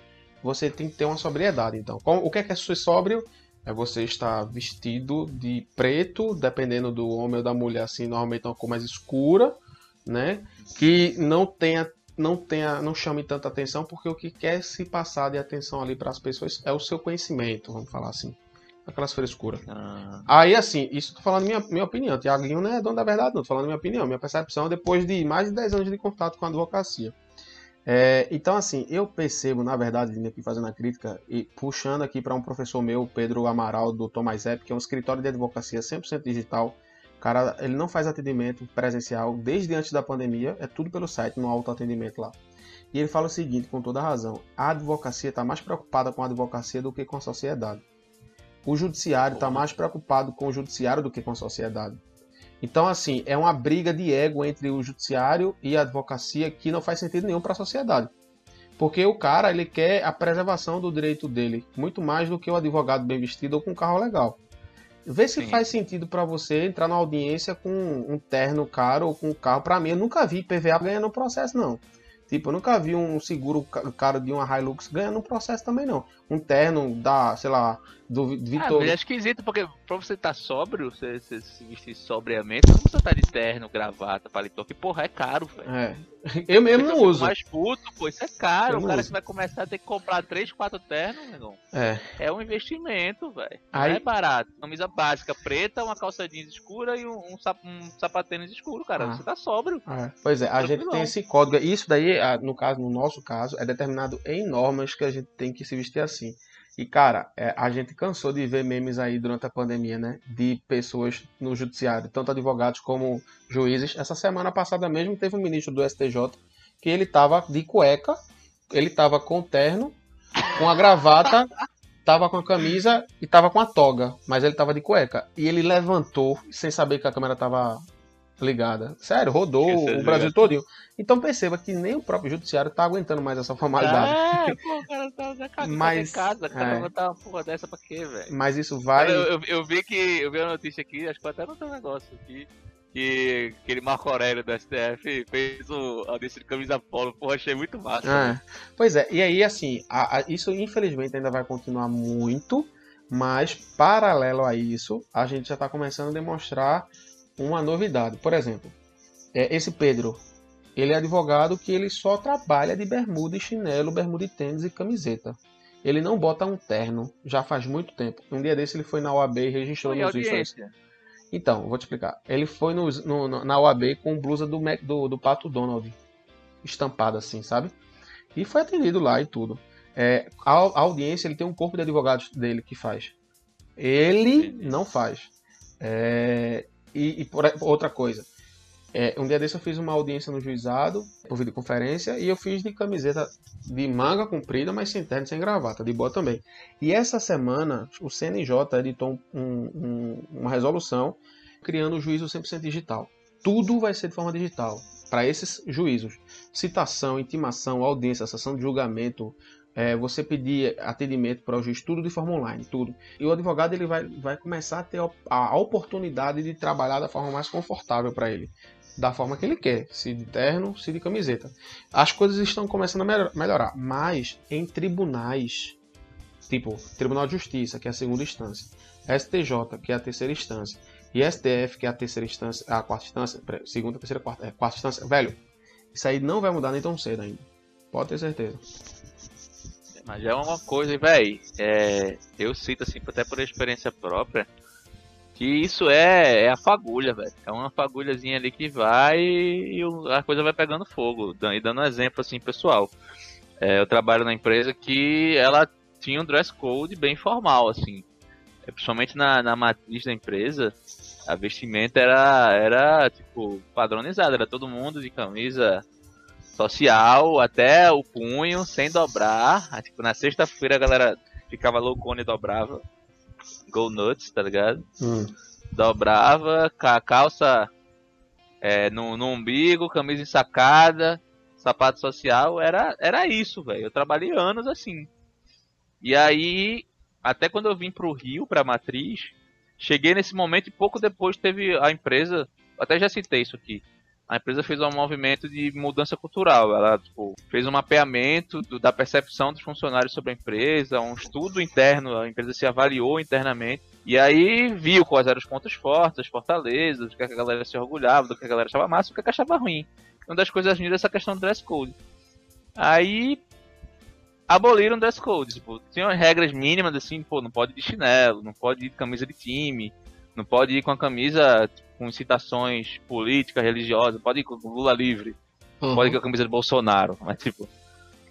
você tem que ter uma sobriedade. Então, o que é que é ser sóbrio? É você estar vestido de preto, dependendo do homem ou da mulher, assim, normalmente é uma cor mais escura, né? Que não tenha, não tenha, não chame tanta atenção, porque o que quer se passar de atenção ali para as pessoas é o seu conhecimento, vamos falar assim aquelas frescuras. Ah. Aí, assim, isso tô falando minha, minha opinião. Tiaguinho não é dono da verdade, não. Tô falando minha opinião, minha percepção depois de mais de 10 anos de contato com a advocacia. É, então, assim, eu percebo, na verdade, vindo aqui fazendo a crítica e puxando aqui para um professor meu, Pedro Amaral, do Thomas Epp, que é um escritório de advocacia 100% digital. O cara, ele não faz atendimento presencial desde antes da pandemia, é tudo pelo site, no autoatendimento lá. E ele fala o seguinte, com toda razão: a advocacia está mais preocupada com a advocacia do que com a sociedade. O judiciário está mais preocupado com o judiciário do que com a sociedade. Então, assim, é uma briga de ego entre o judiciário e a advocacia que não faz sentido nenhum para a sociedade. Porque o cara, ele quer a preservação do direito dele, muito mais do que o advogado bem vestido ou com um carro legal. Vê se Sim. faz sentido para você entrar na audiência com um terno caro ou com um carro. Para mim, eu nunca vi PVA ganhando processo, não. Tipo, eu nunca vi um seguro caro de uma Hilux ganhando um processo também, não. Um terno da, sei lá, do Vitor. Ah, é esquisito, porque pra você estar tá sóbrio, você, você se vestir sobriamente, não precisa estar tá de terno, gravata, paletó, que porra, é caro, velho. É. Eu mesmo não uso. mais puto, pô, isso é caro. o cara que vai começar a ter que comprar 3, 4 ternos, negão. É. É um investimento, velho. Aí... Não é barato. Camisa básica preta, uma calça jeans escura e um, um, sap, um sapatênis escuro, cara. Ah. Você tá sóbrio. É. Pois é, a gente tem esse código. Isso daí, no caso, no nosso caso, é determinado em normas que a gente tem que se vestir assim. E, cara, é, a gente cansou de ver memes aí durante a pandemia, né? De pessoas no judiciário, tanto advogados como juízes. Essa semana passada mesmo teve um ministro do STJ que ele tava de cueca, ele tava com terno, com a gravata, tava com a camisa e tava com a toga, mas ele tava de cueca. E ele levantou sem saber que a câmera tava ligada. Sério, rodou o Brasil todinho. Então perceba que nem o próprio judiciário tá aguentando mais essa formalidade. É, pô, o cara tá na casa, mas, casa, cara, é. botar uma porra dessa pra quê, velho? Mas isso vai. Eu, eu, eu, vi que. Eu vi a notícia aqui, acho que até no teu negócio aqui. Que aquele Marco Aurélio do STF fez o, a desse de camisa polo, porra, achei muito massa. É. Pois é, e aí assim, a, a, isso infelizmente ainda vai continuar muito, mas paralelo a isso, a gente já está começando a demonstrar uma novidade. Por exemplo, é, esse Pedro, ele é advogado que ele só trabalha de bermuda e chinelo, bermuda e tênis e camiseta. Ele não bota um terno já faz muito tempo. Um dia desse ele foi na OAB e registrou foi nos stories. Então, vou te explicar. Ele foi no, no, na OAB com blusa do, Mac, do, do Pato Donald, estampada assim, sabe? E foi atendido lá e tudo. É, a, a, audiência, ele tem um corpo de advogados dele que faz. Ele não faz. É, e, e por, outra coisa, é, um dia desse eu fiz uma audiência no juizado, por videoconferência, e eu fiz de camiseta de manga comprida, mas sem terno, sem gravata, de boa também. E essa semana, o CNJ editou um, um, uma resolução criando o juízo 100% digital. Tudo vai ser de forma digital para esses juízos. Citação, intimação, audiência, sessão de julgamento, é, você pedir atendimento para o juiz, tudo de forma online, tudo. E o advogado ele vai, vai começar a ter a oportunidade de trabalhar da forma mais confortável para ele. Da forma que ele quer, se de terno, se de camiseta. As coisas estão começando a melhorar, mas em tribunais, tipo Tribunal de Justiça, que é a segunda instância, STJ, que é a terceira instância, e STF, que é a terceira instância, a quarta instância, segunda, terceira, quarta, é, quarta instância, velho, isso aí não vai mudar nem tão cedo ainda. Pode ter certeza. Mas é uma coisa, velho. É, eu cito assim, até por experiência própria, que isso é, é a fagulha, velho. É uma fagulhazinha ali que vai e a coisa vai pegando fogo. E dando um exemplo assim, pessoal. É, eu trabalho na empresa que ela tinha um dress code bem formal, assim. É, principalmente na, na matriz da empresa, a vestimenta era, era tipo, padronizada. Era todo mundo de camisa social até o punho, sem dobrar. Ah, tipo, na sexta-feira a galera ficava loucona e dobrava. Go nuts, tá ligado? Hum. Dobrava, a calça é, no, no umbigo, camisa ensacada, sapato social. Era, era isso, velho. Eu trabalhei anos assim. E aí, até quando eu vim pro Rio, pra Matriz, cheguei nesse momento e pouco depois teve a empresa. Até já citei isso aqui a empresa fez um movimento de mudança cultural. Ela tipo, fez um mapeamento do, da percepção dos funcionários sobre a empresa, um estudo interno, a empresa se avaliou internamente. E aí viu quais eram os pontos fortes, as fortalezas, do que a galera se orgulhava, do que a galera achava massa, do que achava ruim. Uma das coisas lindas é essa questão do dress code. Aí aboliram o dress code. Tipo, tinham regras mínimas assim, pô, não pode ir de chinelo, não pode ir de camisa de time, não pode ir com a camisa com citações políticas, religiosas, pode ir com Lula livre, uhum. pode ir com a camisa de Bolsonaro, mas tipo,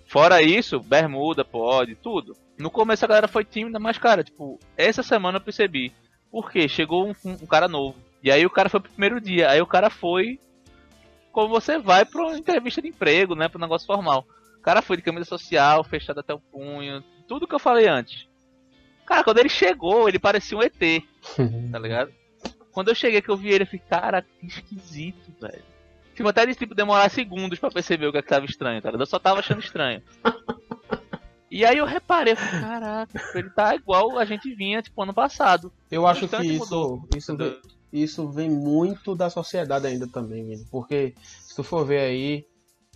fora isso, bermuda pode, tudo. No começo a galera foi tímida, mas cara, tipo, essa semana eu percebi, porque chegou um, um cara novo, e aí o cara foi pro primeiro dia, aí o cara foi como você vai pra uma entrevista de emprego, né, pro negócio formal. O cara foi de camisa social, fechado até o punho, tudo que eu falei antes. Cara, quando ele chegou, ele parecia um ET, tá ligado? Quando eu cheguei que eu vi ele, eu fiquei, cara, que esquisito, velho. Tipo, até de tipo, demorar segundos pra perceber o que, é que tava estranho, cara. Eu só tava achando estranho. E aí eu reparei, falei, caraca, ele tá igual a gente vinha, tipo, ano passado. Eu acho que isso, isso, vem, isso vem muito da sociedade ainda também, porque se tu for ver aí,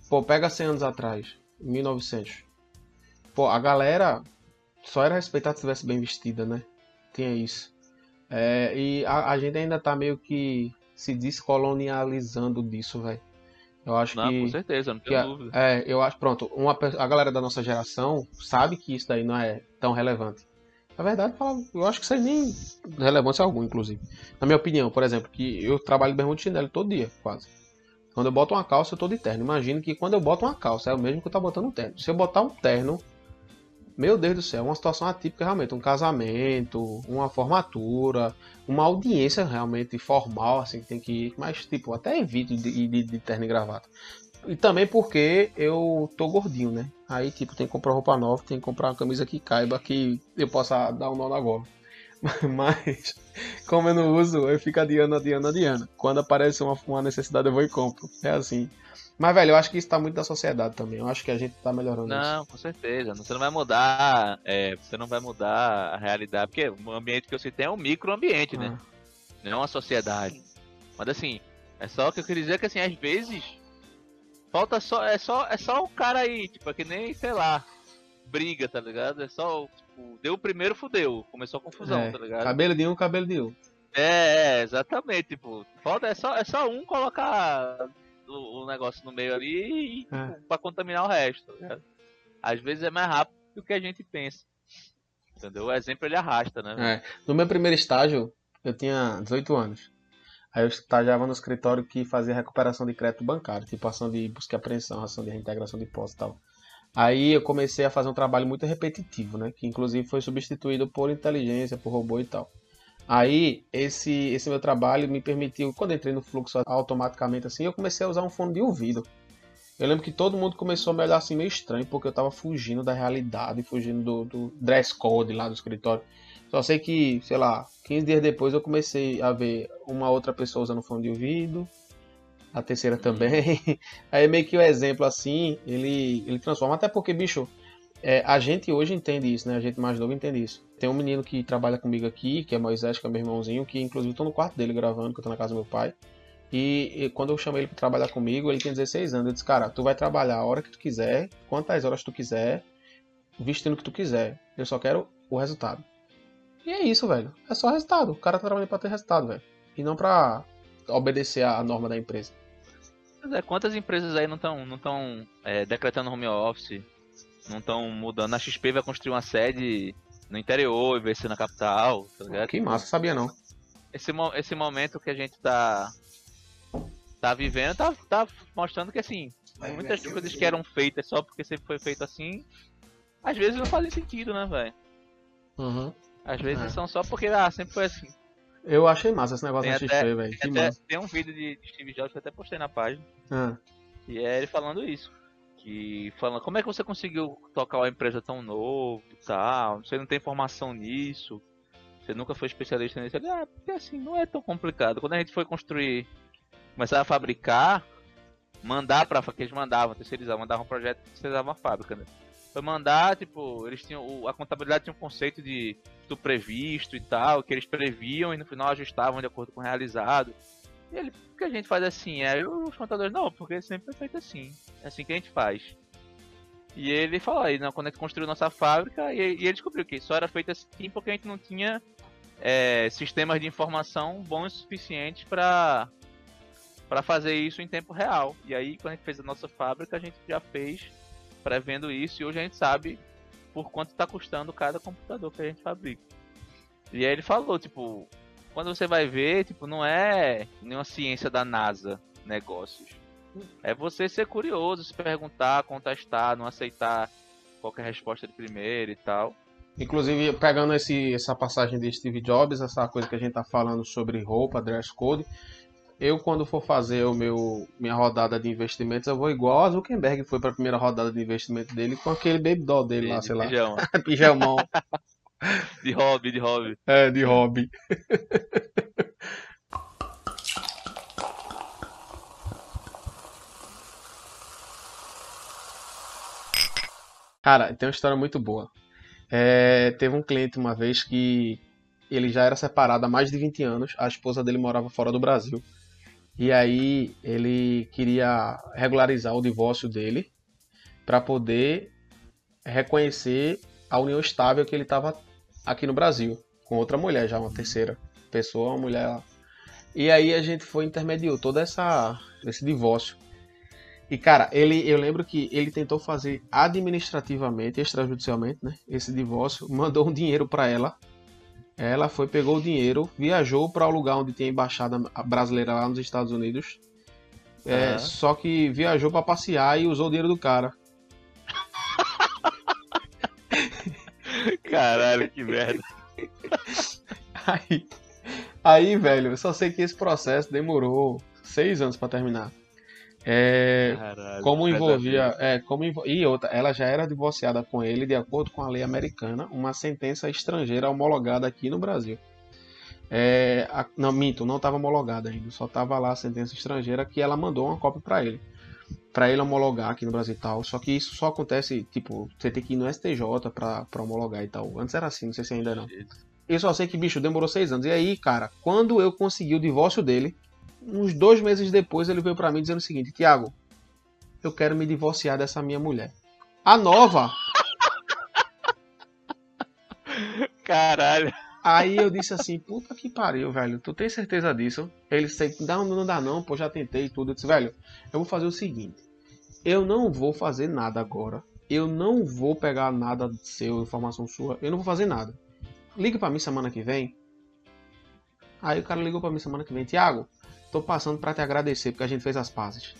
pô, pega 100 anos atrás, 1900. Pô, a galera só era respeitada se estivesse bem vestida, né? Tinha isso. É, e a, a, gente ainda tá meio que se descolonializando disso, velho. Eu acho não, que. Com certeza, não tenho que, dúvida. É, eu acho, pronto, uma, a galera da nossa geração sabe que isso daí não é tão relevante. Na verdade, eu acho que isso aí nem relevância alguma, inclusive. Na minha opinião, por exemplo, que eu trabalho de bermuda de chinelo todo dia, quase. Quando eu boto uma calça, eu tô de terno. Imagino que quando eu boto uma calça, é o mesmo que eu tô botando um terno. Se eu botar um terno, meu Deus do céu, uma situação atípica realmente, um casamento, uma formatura, uma audiência realmente formal, assim, que tem que ir, mas tipo, até evito de, de, de terno e gravata. E também porque eu tô gordinho, né? Aí, tipo, tem que comprar roupa nova, tem que comprar uma camisa que caiba, que eu possa dar um nó na gola. Mas, como eu não uso, eu fico adiando, adiando, adiando. Quando aparece uma, uma necessidade, eu vou e compro. É assim. Mas, velho, eu acho que isso tá muito da sociedade também. Eu acho que a gente tá melhorando não, isso. com certeza. Você não vai mudar. É, você não vai mudar a realidade. Porque o ambiente que você tem é um microambiente, né? ah. né? Não uma sociedade. Mas assim, é só o que eu queria dizer que assim, às vezes Falta só. É só, é só o cara aí, tipo, é que nem, sei lá, briga, tá ligado? É só. Tipo, deu o primeiro, fudeu. Começou a confusão, é, tá ligado? Cabelo de um, cabelo de outro. É, é, exatamente, tipo, falta é só, é só um colocar o, o negócio no meio ali e é. pra contaminar o resto, tá? Às vezes é mais rápido do que a gente pensa. Entendeu? O exemplo ele arrasta, né? É. No meu primeiro estágio, eu tinha 18 anos. Aí eu estagiava no escritório que fazia recuperação de crédito bancário, tipo ação de busca e apreensão, ação de reintegração de posse e tal. Aí eu comecei a fazer um trabalho muito repetitivo, né? Que inclusive foi substituído por inteligência, por robô e tal. Aí esse, esse meu trabalho me permitiu, quando entrei no fluxo automaticamente assim, eu comecei a usar um fone de ouvido. Eu lembro que todo mundo começou a me olhar assim meio estranho, porque eu tava fugindo da realidade, fugindo do, do dress code lá do escritório. Só sei que, sei lá, 15 dias depois eu comecei a ver uma outra pessoa usando fone de ouvido, a terceira também. Aí meio que o exemplo assim, ele, ele transforma. Até porque, bicho, é, a gente hoje entende isso, né? A gente mais novo entende isso. Tem um menino que trabalha comigo aqui, que é Moisés, que é meu irmãozinho, que inclusive tô no quarto dele gravando, que eu tô na casa do meu pai. E, e, quando eu chamei ele para trabalhar comigo, ele tem 16 anos. Eu disse, cara, tu vai trabalhar a hora que tu quiser, quantas horas tu quiser, vestindo o que tu quiser. Eu só quero o resultado. E é isso, velho. É só resultado. O cara tá trabalhando pra ter resultado, velho. E não pra obedecer a norma da empresa. Quantas empresas aí não estão não tão, é, decretando home office? Não estão mudando? A XP vai construir uma sede no interior e vai ser na capital, tá ligado? Que massa, sabia não. Esse, esse momento que a gente tá, tá vivendo tá, tá mostrando que assim, muitas coisas que eram feitas só porque sempre foi feito assim, às vezes não fazem sentido, né, velho? Uhum. Às vezes é. são só porque, ah, sempre foi assim. Eu achei massa esse negócio tem da XP, velho. Tem, tem um vídeo de Steve Jobs que eu até postei na página. Ah. E é ele falando isso. Que falando, como é que você conseguiu tocar uma empresa tão novo e tal? Você não tem formação nisso. Você nunca foi especialista nisso. Ele, ah, porque assim, não é tão complicado. Quando a gente foi construir, começar a fabricar, mandar pra que eles mandavam, terceirizavam, mandavam um projeto que terceirizava uma fábrica, né? Foi mandar, tipo, eles tinham. A contabilidade tinha um conceito de do previsto e tal, que eles previam e no final ajustavam de acordo com o realizado. Ele, o que a gente faz assim? Aí os contadores, não, porque sempre é feito assim. É assim que a gente faz. E ele falou aí, quando a gente construiu nossa fábrica, e, e ele descobriu que só era feito assim porque a gente não tinha é, sistemas de informação bons o suficientes para para fazer isso em tempo real. E aí, quando a gente fez a nossa fábrica, a gente já fez prevendo isso e hoje a gente sabe por quanto está custando cada computador que a gente fabrica. E aí ele falou, tipo, quando você vai ver, tipo, não é nenhuma ciência da NASA negócios. É você ser curioso, se perguntar, contestar, não aceitar qualquer resposta de primeira e tal. Inclusive, pegando esse, essa passagem de Steve Jobs, essa coisa que a gente tá falando sobre roupa, dress code, eu quando for fazer o meu minha rodada de investimentos, eu vou igual a Zuckerberg foi para a primeira rodada de investimento dele com aquele baby doll dele de, lá, sei lá. Pijamão. De hobby, de hobby. É, de hobby. Cara, tem uma história muito boa. É, teve um cliente uma vez que ele já era separado há mais de 20 anos, a esposa dele morava fora do Brasil. E aí ele queria regularizar o divórcio dele para poder reconhecer a união estável que ele estava aqui no Brasil, com outra mulher já, uma terceira pessoa, uma mulher. E aí a gente foi intermediou todo essa esse divórcio. E cara, ele eu lembro que ele tentou fazer administrativamente, extrajudicialmente, né, esse divórcio, mandou um dinheiro para ela. Ela foi, pegou o dinheiro, viajou para o lugar onde tem a embaixada brasileira lá nos Estados Unidos. É, uhum. Só que viajou para passear e usou o dinheiro do cara. Caralho, que merda. Aí, aí, velho, eu só sei que esse processo demorou seis anos para terminar. É, Caralho, como envolvia, é, como envol... e outra, ela já era divorciada com ele de acordo com a lei americana, uma sentença estrangeira homologada aqui no Brasil. É, a... não, minto, não estava homologada ainda, só estava lá a sentença estrangeira que ela mandou uma cópia para ele para ele homologar aqui no Brasil e tal. Só que isso só acontece, tipo, você tem que ir no STJ pra, pra homologar e tal. Antes era assim, não sei se ainda não. Eu só sei que, bicho, demorou seis anos. E aí, cara, quando eu consegui o divórcio dele, uns dois meses depois ele veio para mim dizendo o seguinte: Tiago, eu quero me divorciar dessa minha mulher. A nova. Caralho. Aí eu disse assim, puta que pariu, velho. Tu tem certeza disso? Ele disse, não, não dá não, pô, já tentei tudo. Eu disse, velho, eu vou fazer o seguinte. Eu não vou fazer nada agora. Eu não vou pegar nada seu, informação sua. Eu não vou fazer nada. Liga para mim semana que vem. Aí o cara ligou para mim semana que vem. Tiago, tô passando para te agradecer porque a gente fez as pazes.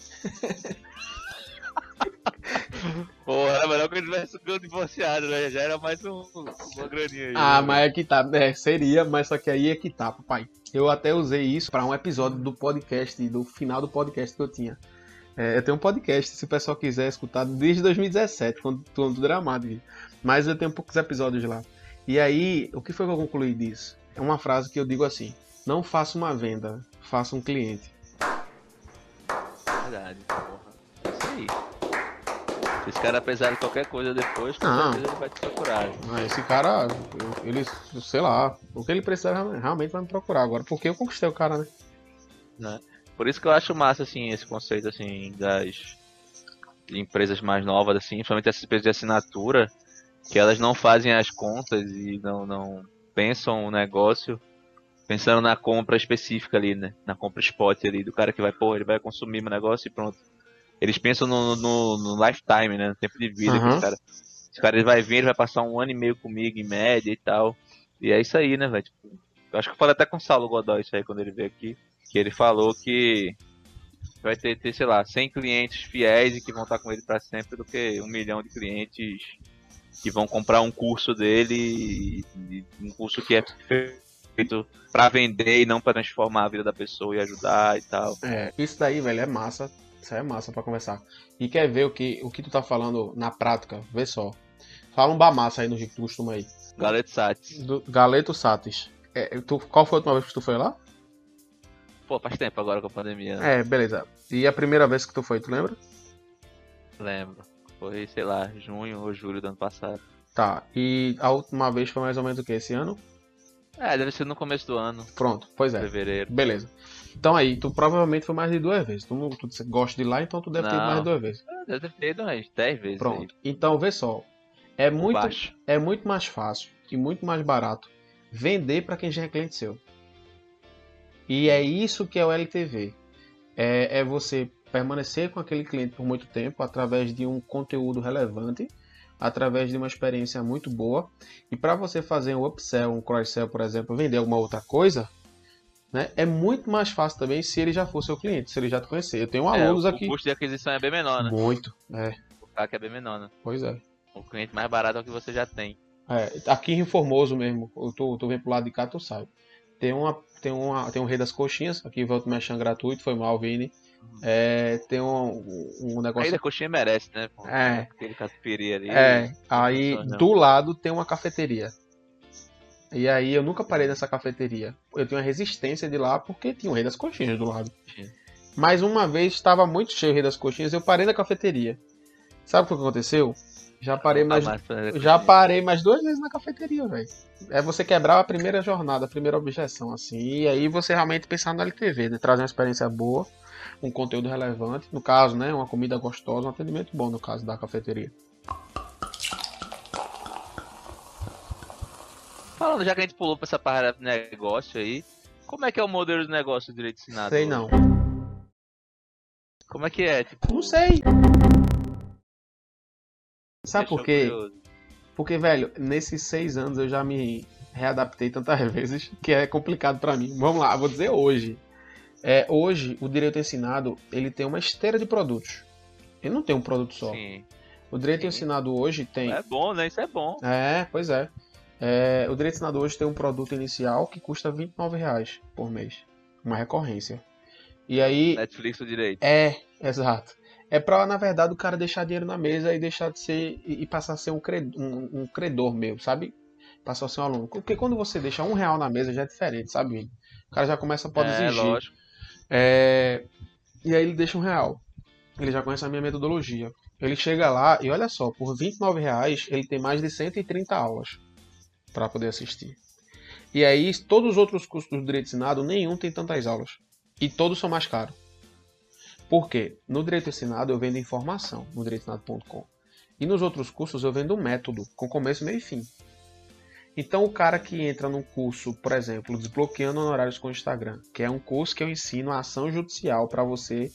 Porra, era melhor que ele tivesse ficado divorciado, né? Já era mais um, uma graninha aí. Ah, né? mas é que tá. É, seria, mas só que aí é que tá, papai. Eu até usei isso para um episódio do podcast, do final do podcast que eu tinha. É, eu tenho um podcast, se o pessoal quiser escutar, desde 2017, quando tudo dramado. Mas eu tenho poucos episódios lá. E aí, o que foi que eu concluí disso? É uma frase que eu digo assim: não faça uma venda, faça um cliente. Verdade, porra. É isso aí. Se esse cara precisar de qualquer coisa depois, com não. certeza ele vai te procurar. Esse cara, ele, sei lá, o que ele precisar realmente vai me procurar agora, porque eu conquistei o cara, né? né? Por isso que eu acho massa, assim, esse conceito, assim, das empresas mais novas, assim, principalmente essas empresas de assinatura, que elas não fazem as contas e não, não pensam o negócio pensando na compra específica ali, né? Na compra spot ali, do cara que vai, pô, ele vai consumir meu negócio e pronto. Eles pensam no, no, no lifetime, né? No tempo de vida uhum. que esse cara. Esse cara ele vai vir, ele vai passar um ano e meio comigo em média e tal. E é isso aí, né, velho? Tipo, eu acho que eu falei até com o Saulo Godoy isso aí quando ele veio aqui. Que ele falou que vai ter, ter, sei lá, 100 clientes fiéis e que vão estar com ele para sempre do que um milhão de clientes que vão comprar um curso dele, um curso que é feito para vender e não para transformar a vida da pessoa e ajudar e tal. É, isso daí, velho, é massa. Isso é massa para conversar. E quer ver o que, o que tu tá falando na prática? Vê só. Fala um bamassa aí no jeito que tu costuma aí. Galeto Satis. Do, Galeto Satis. É, tu, qual foi a última vez que tu foi lá? Pô, faz tempo agora com a pandemia. Né? É, beleza. E a primeira vez que tu foi, tu lembra? Lembro. Foi, sei lá, junho ou julho do ano passado. Tá. E a última vez foi mais ou menos o que? Esse ano? É, deve ser no começo do ano. Pronto, pois é. Fevereiro. Beleza. Então aí, tu provavelmente foi mais de duas vezes. Tu, tu gosta de lá, então tu deve Não, ter ido mais de duas vezes. Deve ter ido mais, dez vezes. Pronto. Aí. Então, vê só. É muito, é muito mais fácil e muito mais barato vender para quem já é cliente seu. E é isso que é o LTV. É, é você permanecer com aquele cliente por muito tempo através de um conteúdo relevante, através de uma experiência muito boa. E para você fazer um upsell, um cross-sell, por exemplo, vender alguma outra coisa, né? É muito mais fácil também se ele já for seu cliente, se ele já te conhecer. Eu tenho é, alunos o, aqui. O custo de aquisição é bem menor, né? Muito, é. O CAC é bem menor, né? Pois é. O cliente mais barato é o que você já tem. É, aqui em Formoso mesmo, eu tô, vendo pro lado de cá, tu sabe. Tem, uma, tem, uma, tem um Rei das Coxinhas, aqui volta mexendo gratuito, foi mal, Vini. Uhum. É, tem um, um negócio. Aí da coxinha merece, né? é. Aquele catupiry ali. É, aí do lado tem uma cafeteria. E aí eu nunca parei nessa cafeteria. Eu tinha resistência de lá porque tinha o Rei das Coxinhas do lado. Mas uma vez estava muito cheio o Rei das Coxinhas, eu parei na cafeteria. Sabe o que aconteceu? Já parei mais, já parei mais duas vezes na cafeteria, velho. É você quebrar a primeira jornada, a primeira objeção, assim. E aí você realmente pensar no LTV, né? Trazer uma experiência boa, um conteúdo relevante. No caso, né? Uma comida gostosa, um atendimento bom, no caso da cafeteria. Falando, já que a gente pulou pra essa parada de negócio aí, como é que é o modelo de negócio do direito ensinado? Sei não. Como é que é? Tipo... Não sei. Sabe por quê? Curioso. Porque, velho, nesses seis anos eu já me readaptei tantas vezes que é complicado para mim. Vamos lá, vou dizer hoje. É, hoje, o direito ensinado, ele tem uma esteira de produtos. Ele não tem um produto só. Sim. O direito Sim. ensinado hoje tem... É bom, né? Isso é bom. É, pois é. É, o direito ensinado hoje tem um produto inicial que custa R$ reais por mês. Uma recorrência. E aí. Netflix do direito. É, exato. É pra, na verdade, o cara deixar dinheiro na mesa e deixar de ser. e, passar a ser um credor, um, um credor mesmo, sabe? Passar a ser um aluno. Porque quando você deixa um real na mesa já é diferente, sabe? O cara já começa, pode é, exigir. Lógico. É, e aí ele deixa um real. Ele já conhece a minha metodologia. Ele chega lá e olha só, por 29 reais ele tem mais de 130 aulas para poder assistir. E aí, todos os outros cursos do Direito Ensinado, nenhum tem tantas aulas. E todos são mais caros. Por quê? No Direito Ensinado eu vendo informação, no direitoensinado.com. E nos outros cursos eu vendo método, com começo, meio e fim. Então o cara que entra num curso, por exemplo, Desbloqueando Honorários com o Instagram, que é um curso que eu ensino a ação judicial para você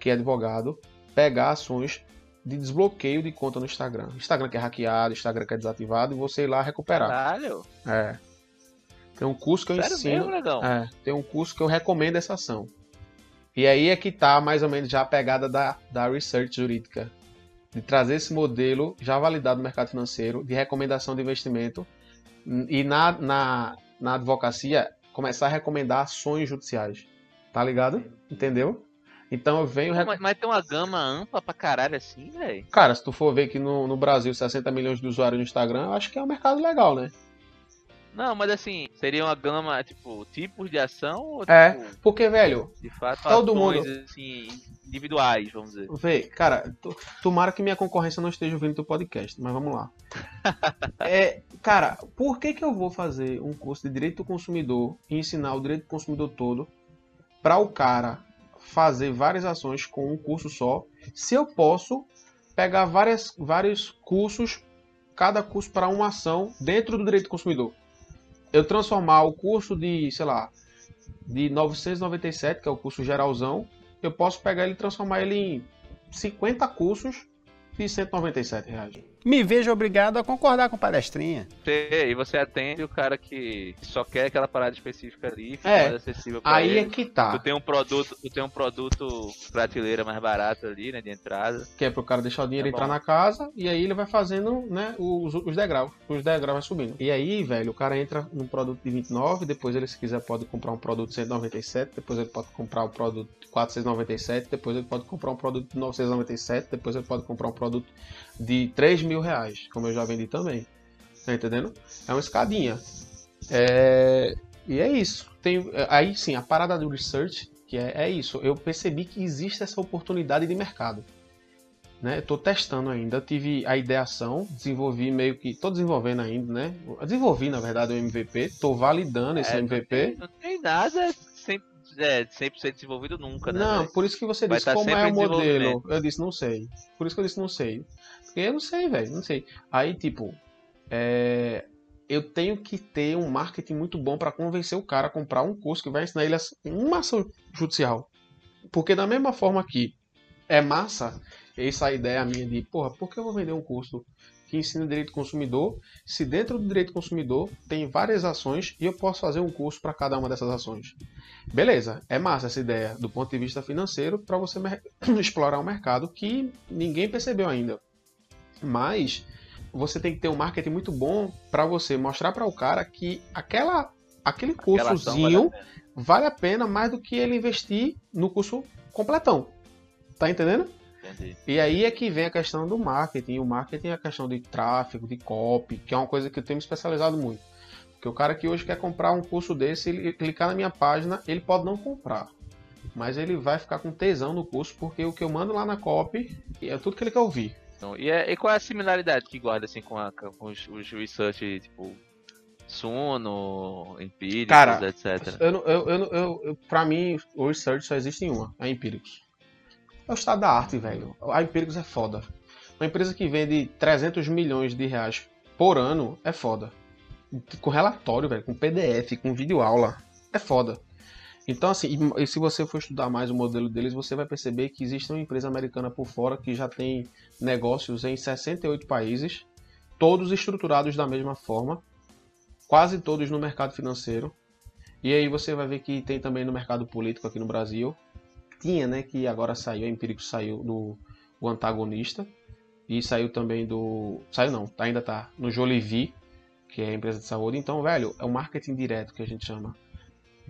que é advogado, pegar ações de desbloqueio de conta no Instagram. Instagram que é hackeado, Instagram que é desativado, e você ir lá recuperar. Caralho! É. Tem um curso que eu Sério ensino. Mesmo, é, tem um curso que eu recomendo essa ação. E aí é que tá mais ou menos já a pegada da, da research jurídica. De trazer esse modelo já validado no mercado financeiro, de recomendação de investimento, e na, na, na advocacia começar a recomendar ações judiciais. Tá ligado? Entendeu? Então eu venho. Mas, mas, tem uma gama ampla pra caralho assim, velho. Cara, se tu for ver que no, no Brasil 60 milhões de usuários no Instagram, eu acho que é um mercado legal, né? Não, mas assim, seria uma gama, tipo, tipos de ação? Ou, é, tipo, porque, velho, de fato, todo mundo. Assim, individuais, vamos dizer. Vê, cara, tomara que minha concorrência não esteja ouvindo teu podcast, mas vamos lá. é, cara, por que, que eu vou fazer um curso de direito do consumidor e ensinar o direito do consumidor todo para o cara fazer várias ações com um curso só, se eu posso pegar várias, vários cursos, cada curso para uma ação dentro do direito do consumidor. Eu transformar o curso de, sei lá, de 997, que é o curso geralzão, eu posso pegar ele e transformar ele em 50 cursos de 197 reais me vejo obrigado a concordar com palestrinha. E você atende o cara que só quer aquela parada específica ali, é, mais acessível pra aí ele. é que tá. Tu tem um produto, tu tem um produto prateleira mais barato ali, né, de entrada. Que é pro cara deixar o dinheiro é entrar na casa e aí ele vai fazendo, né, os, os degraus. Os degraus vai subindo. E aí, velho, o cara entra num produto de 29, depois ele se quiser pode comprar um produto de 197, depois ele pode comprar o um produto de 497, depois ele pode comprar um produto de 997, depois ele pode comprar um produto de 3 mil reais, como eu já vendi também. Tá entendendo? É uma escadinha. É... E é isso. Tem... Aí sim, a parada do research, que é, é isso. Eu percebi que existe essa oportunidade de mercado. Né? Estou testando ainda. Tive a ideação, desenvolvi meio que. Estou desenvolvendo ainda, né? Desenvolvi, na verdade, o MVP. Estou validando esse é, MVP. Não tem, não tem nada sem, é, 100% desenvolvido nunca, né? Não, por isso que você disse como é o modelo. Eu disse, não sei. Por isso que eu disse, não sei. Eu não sei, velho, não sei. Aí, tipo, é... eu tenho que ter um marketing muito bom para convencer o cara a comprar um curso que vai ensinar ele uma ação judicial. Porque da mesma forma que é massa essa ideia minha de, porra, por que eu vou vender um curso que ensina direito consumidor se dentro do direito consumidor tem várias ações e eu posso fazer um curso para cada uma dessas ações? Beleza, é massa essa ideia do ponto de vista financeiro para você explorar um mercado que ninguém percebeu ainda. Mas você tem que ter um marketing muito bom para você mostrar para o cara que aquela, aquele cursozinho vale, vale a pena mais do que ele investir no curso completão. Tá entendendo? Entendi. E aí é que vem a questão do marketing. O marketing é a questão de tráfego, de copy, que é uma coisa que eu tenho me especializado muito. Porque o cara que hoje quer comprar um curso desse, ele clicar na minha página, ele pode não comprar. Mas ele vai ficar com tesão no curso, porque o que eu mando lá na copy é tudo que ele quer ouvir. Então, e, é, e qual é a similaridade que guarda assim com, a, com os, os research, tipo, Suno, Empíricos, Cara, etc? Eu, eu, eu, eu, eu, pra mim, o research só existe em uma, a Empíricos. É o estado da arte, velho. A Empíricos é foda. Uma empresa que vende 300 milhões de reais por ano é foda. Com relatório, velho, com PDF, com videoaula, é foda. Então, assim, e, se você for estudar mais o modelo deles, você vai perceber que existe uma empresa americana por fora que já tem negócios em 68 países, todos estruturados da mesma forma, quase todos no mercado financeiro. E aí você vai ver que tem também no mercado político aqui no Brasil. Tinha, né, que agora saiu, a Empírico saiu do o antagonista. E saiu também do. Saiu não, ainda tá no Jolivie, que é a empresa de saúde. Então, velho, é o marketing direto que a gente chama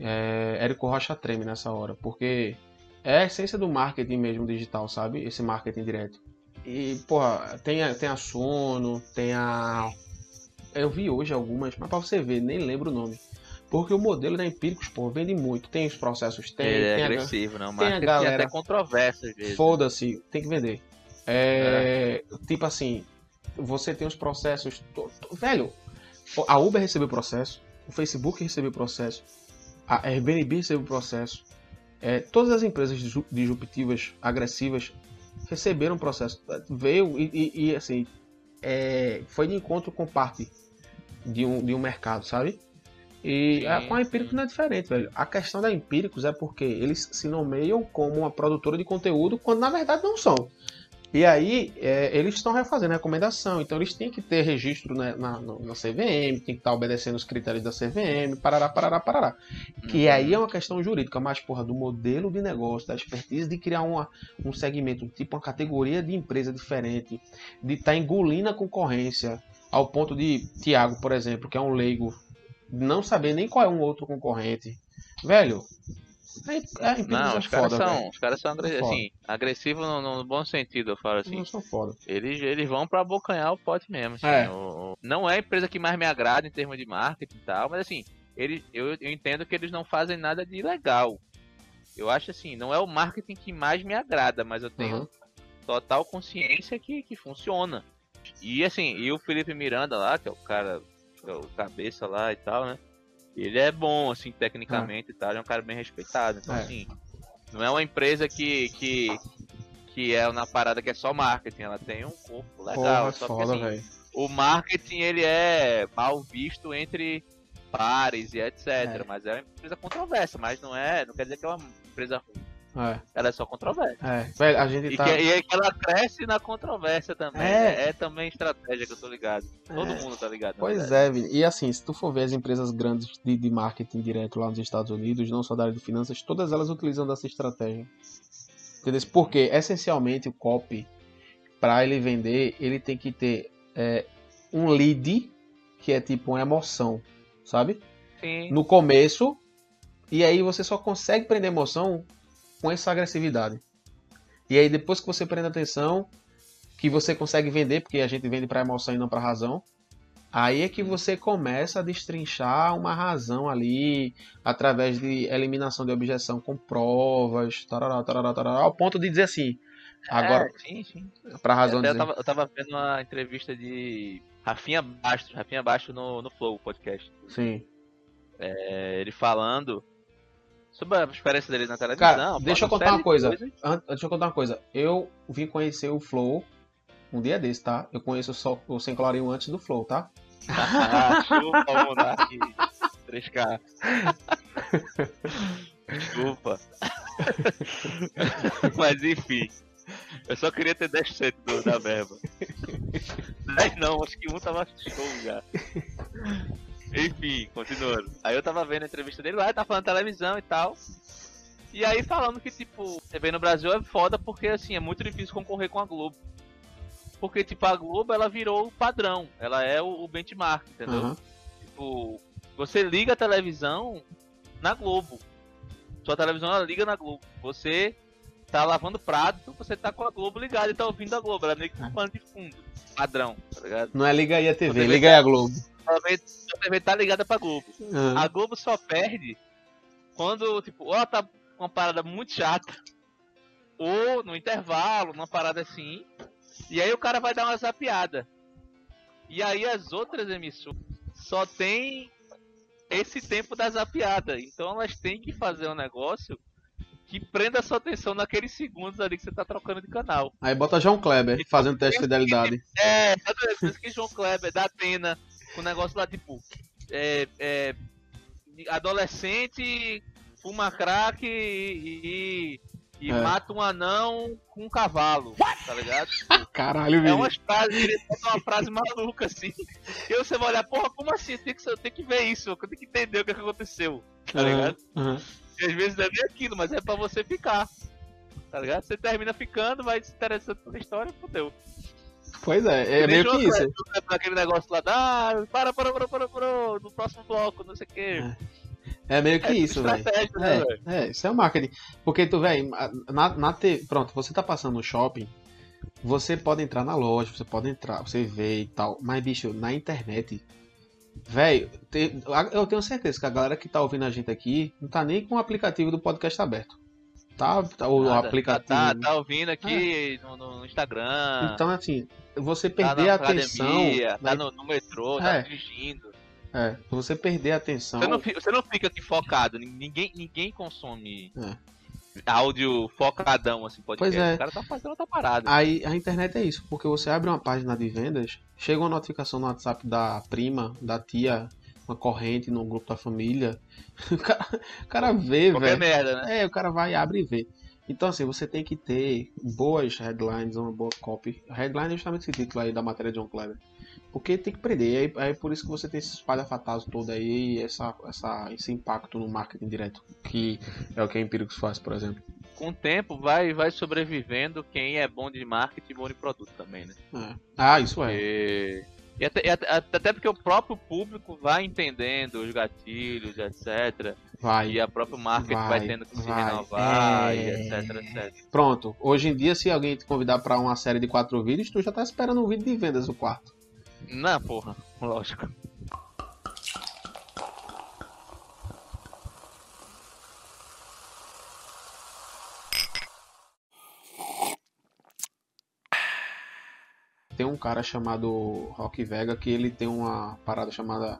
é, Érico Rocha treme nessa hora, porque é a essência do marketing mesmo digital, sabe? Esse marketing direto. E, porra, tem a, tem a Sono, tem a. Eu vi hoje algumas, mas pra você ver, nem lembro o nome. Porque o modelo da Empíricos, pô, vende muito. Tem os processos, tem. Ele é tem agressivo, a, não. Tem a galera. até controvérsia, Foda-se, tem que vender. É, é. Tipo assim, você tem os processos. Velho, a Uber recebeu processo, o Facebook recebeu processo, a Airbnb recebeu processo. É, todas as empresas disruptivas, agressivas, receberam processo. Veio e, e, e assim, é, foi de encontro com parte de um, de um mercado, sabe? E a, com a Empíricos não é diferente, velho. A questão da Empíricos é porque eles se nomeiam como uma produtora de conteúdo quando na verdade não são. E aí, é, eles estão refazendo a recomendação, então eles têm que ter registro né, na, na, na, CVM, tem que estar obedecendo os critérios da CVM, parará, parará, parará. Que uhum. aí é uma questão jurídica, mas, porra, do modelo de negócio, da expertise de criar uma, um segmento, tipo uma categoria de empresa diferente, de estar tá engolindo a concorrência, ao ponto de Tiago, por exemplo, que é um leigo, não saber nem qual é um outro concorrente. Velho, é, é não, os caras são, os caras são assim, agressivos no, no, bom sentido, eu falo assim. Eles, eles vão pra abocanhar o pote mesmo. Assim, é. o, não é a empresa que mais me agrada em termos de marketing e tal, mas assim, eles, eu, eu entendo que eles não fazem nada de legal. Eu acho assim, não é o marketing que mais me agrada, mas eu tenho uhum. total consciência que, que funciona. E assim, e o Felipe Miranda lá, que é o cara, é o cabeça lá e tal, né? Ele é bom, assim, tecnicamente ah. e tal, é um cara bem respeitado. Então, é. assim, não é uma empresa que, que, que é na parada que é só marketing, ela tem um corpo legal. Porra, só foda, que, assim, o marketing, ele é mal visto entre pares e etc. É. Mas é uma empresa controversa, mas não é, não quer dizer que é uma empresa ruim. É. Ela é só controvérsia. É. Velho, a gente tá... e, que, e que ela cresce na controvérsia também. É, é também estratégia que eu tô ligado. Todo é. mundo tá ligado. Pois é, Vini. E assim, se tu for ver as empresas grandes de, de marketing direto lá nos Estados Unidos, não só da área de finanças, todas elas utilizam dessa estratégia. Entendeu? Porque, essencialmente, o copy, para ele vender, ele tem que ter é, um lead, que é tipo uma emoção, sabe? Sim. No começo, e aí você só consegue prender emoção com essa agressividade. E aí depois que você prende atenção, que você consegue vender, porque a gente vende para emoção e não para razão, aí é que você começa a destrinchar uma razão ali através de eliminação de objeção com provas, tarará, tarará, tarará, ao ponto de dizer assim, agora é, sim, sim. para razão eu, tava, eu tava vendo uma entrevista de Rafinha Bastos, Rafinha Bastos no, no Flow podcast. Sim. É, ele falando sobre a experiência dele na televisão. Cara, deixa eu contar uma coisa. Antes, deixa eu contar uma coisa. Eu vim conhecer o Flow um dia desse, tá? Eu conheço só o Sem Clarinho antes do Flow, tá? ah, chupa, Monark. 3K. Desculpa. Mas enfim. Eu só queria ter 10% do, da verba. 10 não, acho que um tava show já. Enfim, continuando. Aí eu tava vendo a entrevista dele lá, ele tava falando televisão e tal. E aí falando que, tipo, TV no Brasil é foda porque, assim, é muito difícil concorrer com a Globo. Porque, tipo, a Globo, ela virou o padrão. Ela é o, o benchmark, entendeu? Uhum. Tipo, você liga a televisão na Globo. Sua televisão, ela liga na Globo. Você tá lavando prato, você tá com a Globo ligada e tá ouvindo a Globo. Ela é meio que um pano de fundo. Padrão, tá ligado? Não é liga aí a TV, liga aí a Globo a TV tá ligada pra Globo. Uhum. A Globo só perde quando, tipo, ou ela tá uma parada muito chata, ou no intervalo, numa parada assim, E aí o cara vai dar uma zapiada. E aí as outras emissoras só tem esse tempo da zapiada. Então elas têm que fazer um negócio que prenda a sua atenção naqueles segundos ali que você tá trocando de canal. Aí bota João Kleber fazendo teste de fidelidade. É, sabe que João Kleber, da Atena, com o negócio lá tipo. É, é, adolescente fuma crack e, e é. mata um anão com um cavalo, tá ligado? Caralho, É umas frases, ele uma frase maluca, assim. E você vai olhar, porra, como assim? Tem que, tem que ver isso, eu tenho que entender o que, é que aconteceu, tá ligado? Uhum. E às vezes é bem aquilo, mas é pra você ficar. Tá ligado? Você termina ficando, vai se interessando pela história, fodeu. Pois é, é meio que isso. Aquele negócio lá, ah, para, para, para, para, para, no próximo bloco, não sei o quê. É. é meio que é isso, velho. Né, é, é, isso é o marketing. Porque tu, velho, na, na te... pronto, você tá passando no shopping, você pode entrar na loja, você pode entrar, você vê e tal, mas, bicho, na internet, velho, eu tenho certeza que a galera que tá ouvindo a gente aqui não tá nem com o aplicativo do podcast aberto. Tá, tá o Nada, aplicativo. Tá, tá, tá ouvindo aqui é. no, no, Instagram. Então, assim, você tá perder tá a atenção. Academia, tá no, no metrô, tá é. dirigindo. É, você perder a atenção. Você não, você não fica aqui focado, ninguém, ninguém consome é. áudio focadão, assim, pode Pois é. O cara tá fazendo outra parada. Aí a internet é isso, porque você abre uma página de vendas, chega uma notificação no WhatsApp da prima, da tia, uma corrente no grupo da família. O cara, o cara vê, velho. merda, né? É, o cara vai, abre e vê. Então, assim, você tem que ter boas headlines, uma boa copy. Headline é justamente esse título aí da matéria de John Kleber. Porque tem que prender. É, é por isso que você tem esse espalha-fatazo todo aí, essa, essa, esse impacto no marketing direto. Que é o que a Empíricos faz, por exemplo. Com o tempo, vai, vai sobrevivendo quem é bom de marketing e bom de produto também, né? É. Ah, isso é. E... E até, até, porque o próprio público vai entendendo os gatilhos, etc. Vai. E a própria marca vai, vai tendo que vai. se renovar, é... etc, etc. Pronto. Hoje em dia, se alguém te convidar para uma série de quatro vídeos, tu já tá esperando um vídeo de vendas no quarto. Não, porra. Lógico. Tem um cara chamado Rock Vega que ele tem uma parada chamada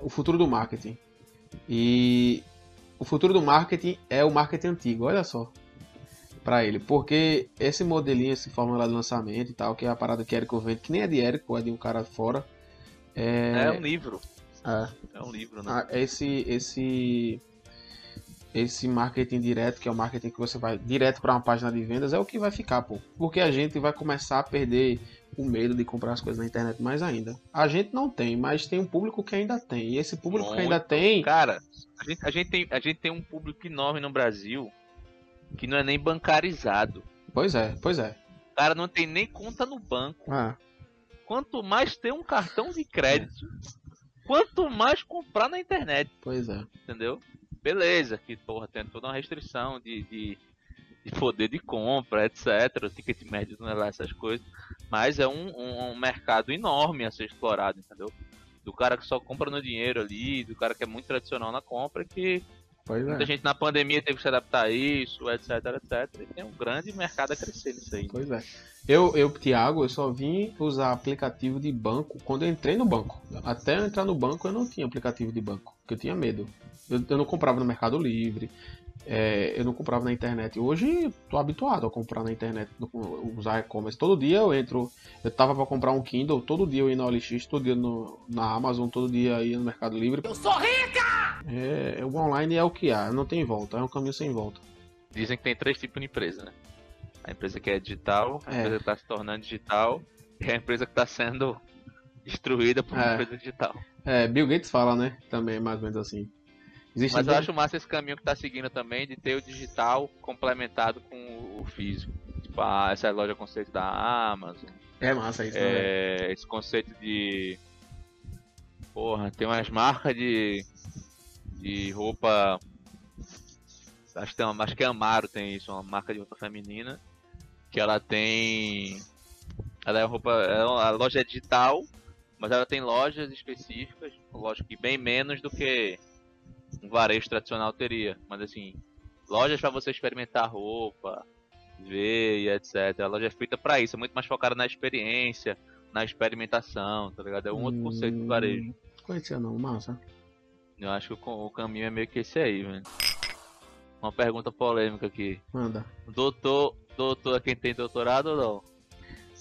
O Futuro do Marketing. E o futuro do marketing é o marketing antigo, olha só. Para ele, porque esse modelinho, esse fórmula de lançamento e tal, que é a parada que Érico vende, que nem é de Érico, é de um cara fora. É, é um livro. É. É um livro, né? Ah, esse, esse esse marketing direto, que é o marketing que você vai direto para uma página de vendas, é o que vai ficar, pô. Porque a gente vai começar a perder o medo de comprar as coisas na internet mais ainda. A gente não tem, mas tem um público que ainda tem. E esse público Muito. que ainda tem. Cara, a gente, a, gente tem, a gente tem um público enorme no Brasil que não é nem bancarizado. Pois é, pois é. O cara não tem nem conta no banco. Ah. Quanto mais ter um cartão de crédito, quanto mais comprar na internet. Pois é. Entendeu? beleza, que porra, tem toda uma restrição de, de, de poder de compra, etc. O ticket médio não é lá essas coisas. Mas é um, um, um, mercado enorme a ser explorado, entendeu? Do cara que só compra no dinheiro ali, do cara que é muito tradicional na compra, que pois muita é. gente na pandemia teve que se adaptar a isso, etc, etc. E tem um grande mercado a crescer nisso aí. Pois é. Eu, eu, Thiago, eu só vim usar aplicativo de banco quando eu entrei no banco. Até eu entrar no banco eu não tinha aplicativo de banco, porque eu tinha medo. Eu, eu não comprava no Mercado Livre, é, eu não comprava na internet. Hoje tô habituado a comprar na internet, usar e-commerce. Todo dia eu entro. Eu tava para comprar um Kindle, todo dia eu ia no OLX, todo dia no, na Amazon, todo dia eu ia no Mercado Livre. Eu sou rica! É, o online é o que há, não tem volta, é um caminho sem volta. Dizem que tem três tipos de empresa, né? A empresa que é digital, a é. empresa que está se tornando digital e a empresa que está sendo destruída por uma é. empresa digital. É, Bill Gates fala, né? Também mais ou menos assim. Existe Mas eu acho massa esse caminho que tá seguindo também de ter o digital complementado com o físico. Tipo, ah, essa é a loja conceito da Amazon. É massa isso, é, Esse conceito de. Porra, tem umas marcas de. de roupa. Acho que, tem uma, acho que é Amaro tem isso, uma marca de roupa feminina. Que ela tem. Ela é roupa. É a loja é digital, mas ela tem lojas específicas, lógico que bem menos do que um varejo tradicional teria. Mas assim, lojas para você experimentar roupa, ver e etc. A loja é feita para isso, é muito mais focada na experiência, na experimentação, tá ligado? É um outro conceito do varejo. Conhecia não, massa. Eu acho que o, o caminho é meio que esse aí, velho. Uma pergunta polêmica aqui. Manda. Doutor, doutor é quem tem doutorado ou não?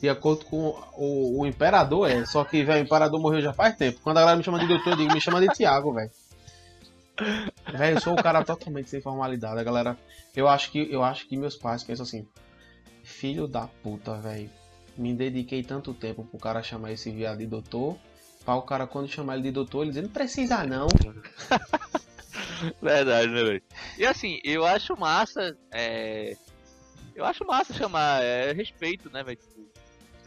De acordo com o, o imperador, é. Só que, velho, o imperador morreu já faz tempo. Quando a galera me chama de doutor, eu digo, me chama de Tiago, velho. Velho, eu sou um cara totalmente sem formalidade. Galera. Eu acho que, eu acho que meus pais pensam assim. Filho da puta, velho. Me dediquei tanto tempo pro cara chamar esse viado de doutor. Pra o cara, quando chamar ele de doutor, ele diz, não precisa não. Verdade, né, velho? E assim, eu acho massa. É... Eu acho massa chamar. É respeito, né, velho?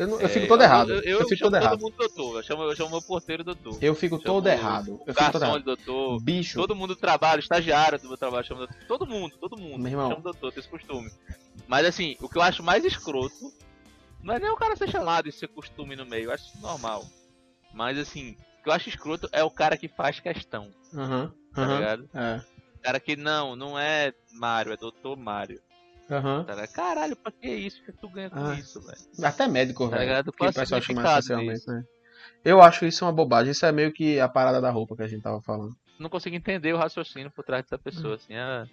Eu, não, eu fico todo é, errado. Eu, eu, eu fico todo errado. todo mundo doutor. Eu chamo, eu chamo meu porteiro doutor. Eu fico chamo todo errado. Eu fico todo errado. doutor. Bicho. Todo mundo trabalha, estagiário do meu trabalho chama doutor. Todo mundo, todo mundo. Meu irmão. Chama doutor, tem esse costume. Mas assim, o que eu acho mais escroto não é nem o cara ser chamado e ser costume no meio. Eu acho isso normal. Mas assim, o que eu acho escroto é o cara que faz questão. Aham. Uhum, tá uhum, ligado? É. O cara que não, não é Mário, é doutor Mário. Uhum. Caralho, pra que isso? que tu ganha com ah. isso, velho? Até médico, tá velho. Que o pessoal chama especialmente, né? Eu acho isso uma bobagem. Isso é meio que a parada da roupa que a gente tava falando. Não consigo entender o raciocínio por trás dessa pessoa, assim, é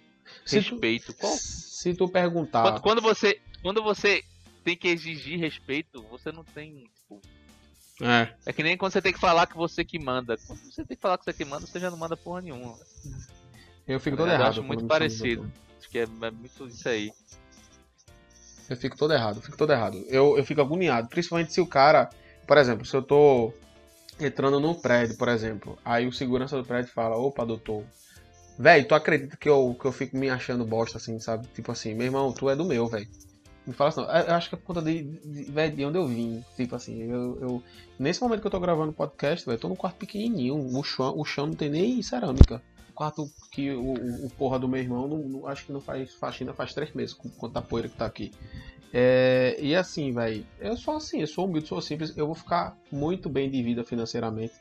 respeito. Tu, Qual? Se tu perguntar. Quando, quando, você, quando você tem que exigir respeito, você não tem. Tipo... É. É que nem quando você tem que falar que você que manda. Quando você tem que falar que você que manda, você já não manda porra nenhuma. Eu fico todo errado. Eu acho muito parecido. Acho que é, muito isso aí. Eu fico todo errado, fico todo errado. Eu, eu fico agoniado, principalmente se o cara, por exemplo, se eu tô entrando num prédio, por exemplo, aí o segurança do prédio fala, opa, doutor, velho, tu acredita que eu, que eu fico me achando bosta, assim, sabe? Tipo assim, meu irmão, tu é do meu, velho. Me fala assim. Eu acho que é por conta de, de, de, de onde eu vim. Tipo assim, eu, eu, Nesse momento que eu tô gravando o podcast, velho, eu tô num quarto pequenininho. O chão, o chão não tem nem cerâmica quarto que o, o porra do meu irmão, não, não, acho que não faz faxina faz três meses, com quanta poeira que tá aqui. É, e assim, velho, eu sou assim, eu sou humilde, sou simples, eu vou ficar muito bem de vida financeiramente.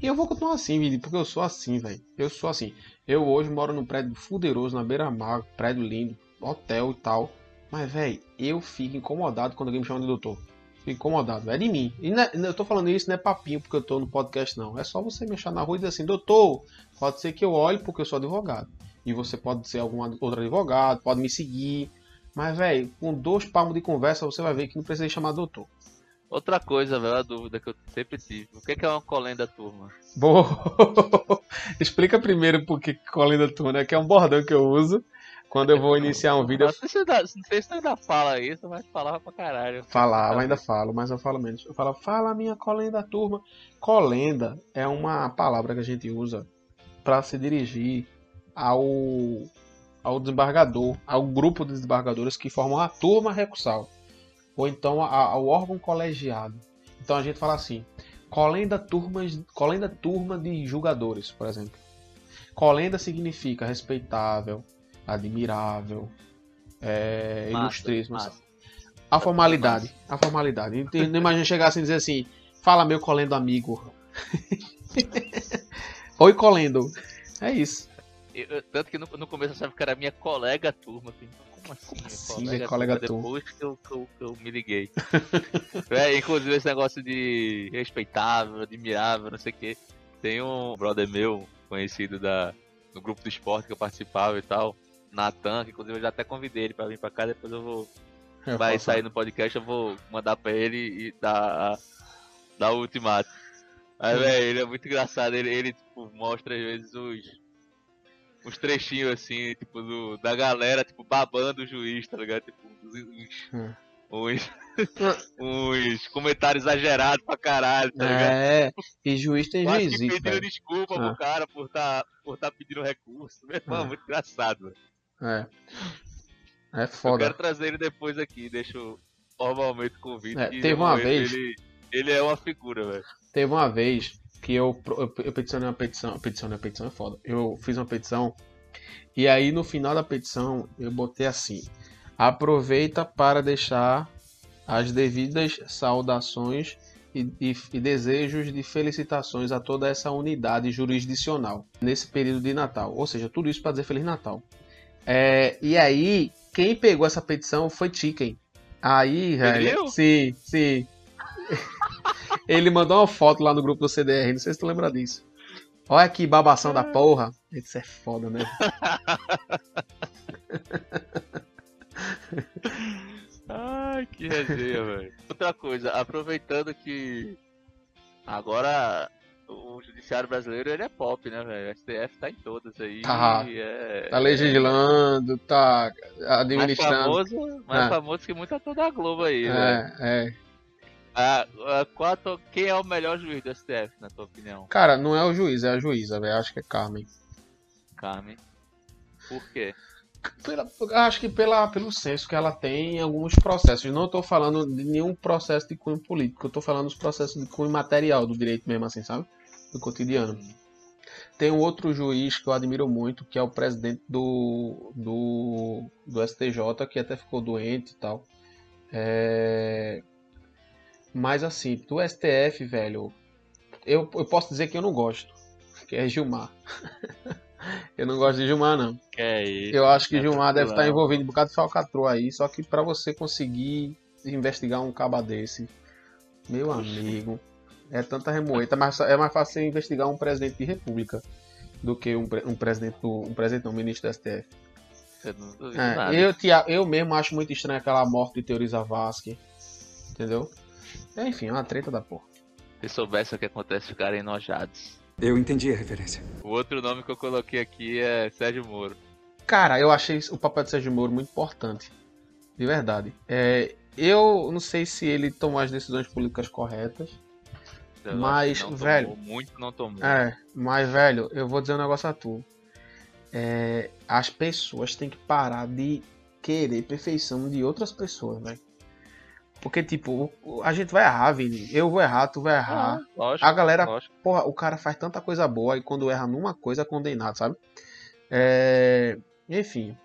E eu vou continuar assim, porque eu sou assim, velho. Eu sou assim. Eu hoje moro num prédio fuderoso na beira-mar, prédio lindo, hotel e tal. Mas, velho, eu fico incomodado quando alguém me chama de doutor. Incomodado, é de mim. E é, eu tô falando isso, não é papinho porque eu tô no podcast, não. É só você me achar na rua e dizer assim, doutor, pode ser que eu olhe porque eu sou advogado. E você pode ser algum outro advogado, pode me seguir. Mas, velho, com dois palmos de conversa, você vai ver que não precisa chamar doutor. Outra coisa, velho, a dúvida que eu sempre tive. O que é uma colenda turma? Boa! Explica primeiro por que colenda turma, né? Que é um bordão que eu uso quando eu vou iniciar um vídeo. Não sei, se não sei se você ainda fala isso, mas falava pra caralho. Falava, ainda falo, mas eu falo menos. Eu falo, fala minha colenda turma. Colenda é uma palavra que a gente usa para se dirigir ao, ao desembargador, ao grupo de desembargadores que formam a turma recursal, ou então ao órgão colegiado. Então a gente fala assim: colenda, turmas, colenda turma de julgadores, por exemplo. Colenda significa respeitável, admirável, é, ilustríssimo. A formalidade, a formalidade. Não imagina chegar assim e dizer assim, fala meu colendo amigo. Oi colendo. É isso. Eu, tanto que no, no começo eu sabia que era minha colega turma. Assim, como assim? Minha Sim, colega, minha colega turma? Depois que eu, que eu, que eu me liguei. é, inclusive esse negócio de respeitável, admirável, não sei o que. Tem um brother meu, conhecido da, no grupo do esporte que eu participava e tal. Natan, que inclusive eu já até convidei ele pra vir pra cá, depois eu vou. Eu vai sair no podcast, eu vou mandar pra ele e dar, dar o ultimato. Aí, velho, ele é muito engraçado, ele, ele tipo, mostra às vezes os. Uns trechinhos assim, tipo, do, da galera, tipo, babando o juiz, tá ligado? Tipo, uns, uns, uns, uns comentários exagerados pra caralho, tá ligado? É, e juiz tem juiz. pedindo desculpa ah. pro cara por tá, por tá pedindo recurso. Meu irmão, ah. muito engraçado, velho. É. É foda. Eu quero trazer ele depois aqui, deixo formalmente o convite. É, teve uma vez. Ele, ele é uma figura, velho. Teve uma vez que eu, eu, eu peticionei uma petição. Peticionei uma petição é foda. Eu fiz uma petição. E aí no final da petição eu botei assim: aproveita para deixar as devidas saudações e, e, e, desejos de felicitações a toda essa unidade jurisdicional nesse período de Natal. Ou seja, tudo isso para dizer Feliz Natal. É, e aí quem pegou essa petição foi Chicken. Aí, velho. Sim, sim. Ele mandou uma foto lá no grupo do CDR, não sei se tu lembra disso. Olha que babação da porra. Isso é foda, né? Ai, que resenha, velho. Outra coisa, aproveitando que agora o judiciário brasileiro ele é pop, né, velho? O STF tá em todas aí. Tá, é, tá legislando, tá administrando. Mais famoso, mais é. famoso que muito ator da Globo aí, é, velho. É, a, a, quatro, quem é o melhor juiz do STF, na tua opinião? Cara, não é o juiz, é a juíza, velho. Acho que é Carmen. Carmen. Por quê? Pela, acho que pela, pelo senso que ela tem em alguns processos. Não estou falando de nenhum processo de cunho político, eu estou falando dos processos de cunho material do direito mesmo, assim, sabe? Do cotidiano. Tem um outro juiz que eu admiro muito, que é o presidente do, do, do STJ, que até ficou doente e tal. É... Mas assim, do STF, velho, eu, eu posso dizer que eu não gosto, que é Gilmar. Eu não gosto de Gilmar, não. É isso. Eu acho que é Gilmar deve estar envolvido em um bocado de falcatrua aí, só que para você conseguir investigar um caba desse, meu amigo, é tanta remoeta, mas é mais fácil investigar um presidente de república do que um, um presidente do, um presidente um ministro do STF. É, eu, eu mesmo acho muito estranho aquela morte de Teori Zavascki, entendeu? Enfim, é uma treta da porra. Se soubesse o que acontece, ficarem enojados. Eu entendi a referência. O outro nome que eu coloquei aqui é Sérgio Moro. Cara, eu achei o papel de Sérgio Moro muito importante. De verdade. É, eu não sei se ele tomou as decisões políticas corretas. Eu mas, velho. Tomou, muito não tomou. É, mas, velho, eu vou dizer um negócio a tu. É, as pessoas têm que parar de querer perfeição de outras pessoas, velho. Porque, tipo, a gente vai errar, Vini. Eu vou errar, tu vai errar. Ah, lógico, a galera, lógico. porra, o cara faz tanta coisa boa e quando erra numa coisa é condenado, sabe? É... Enfim,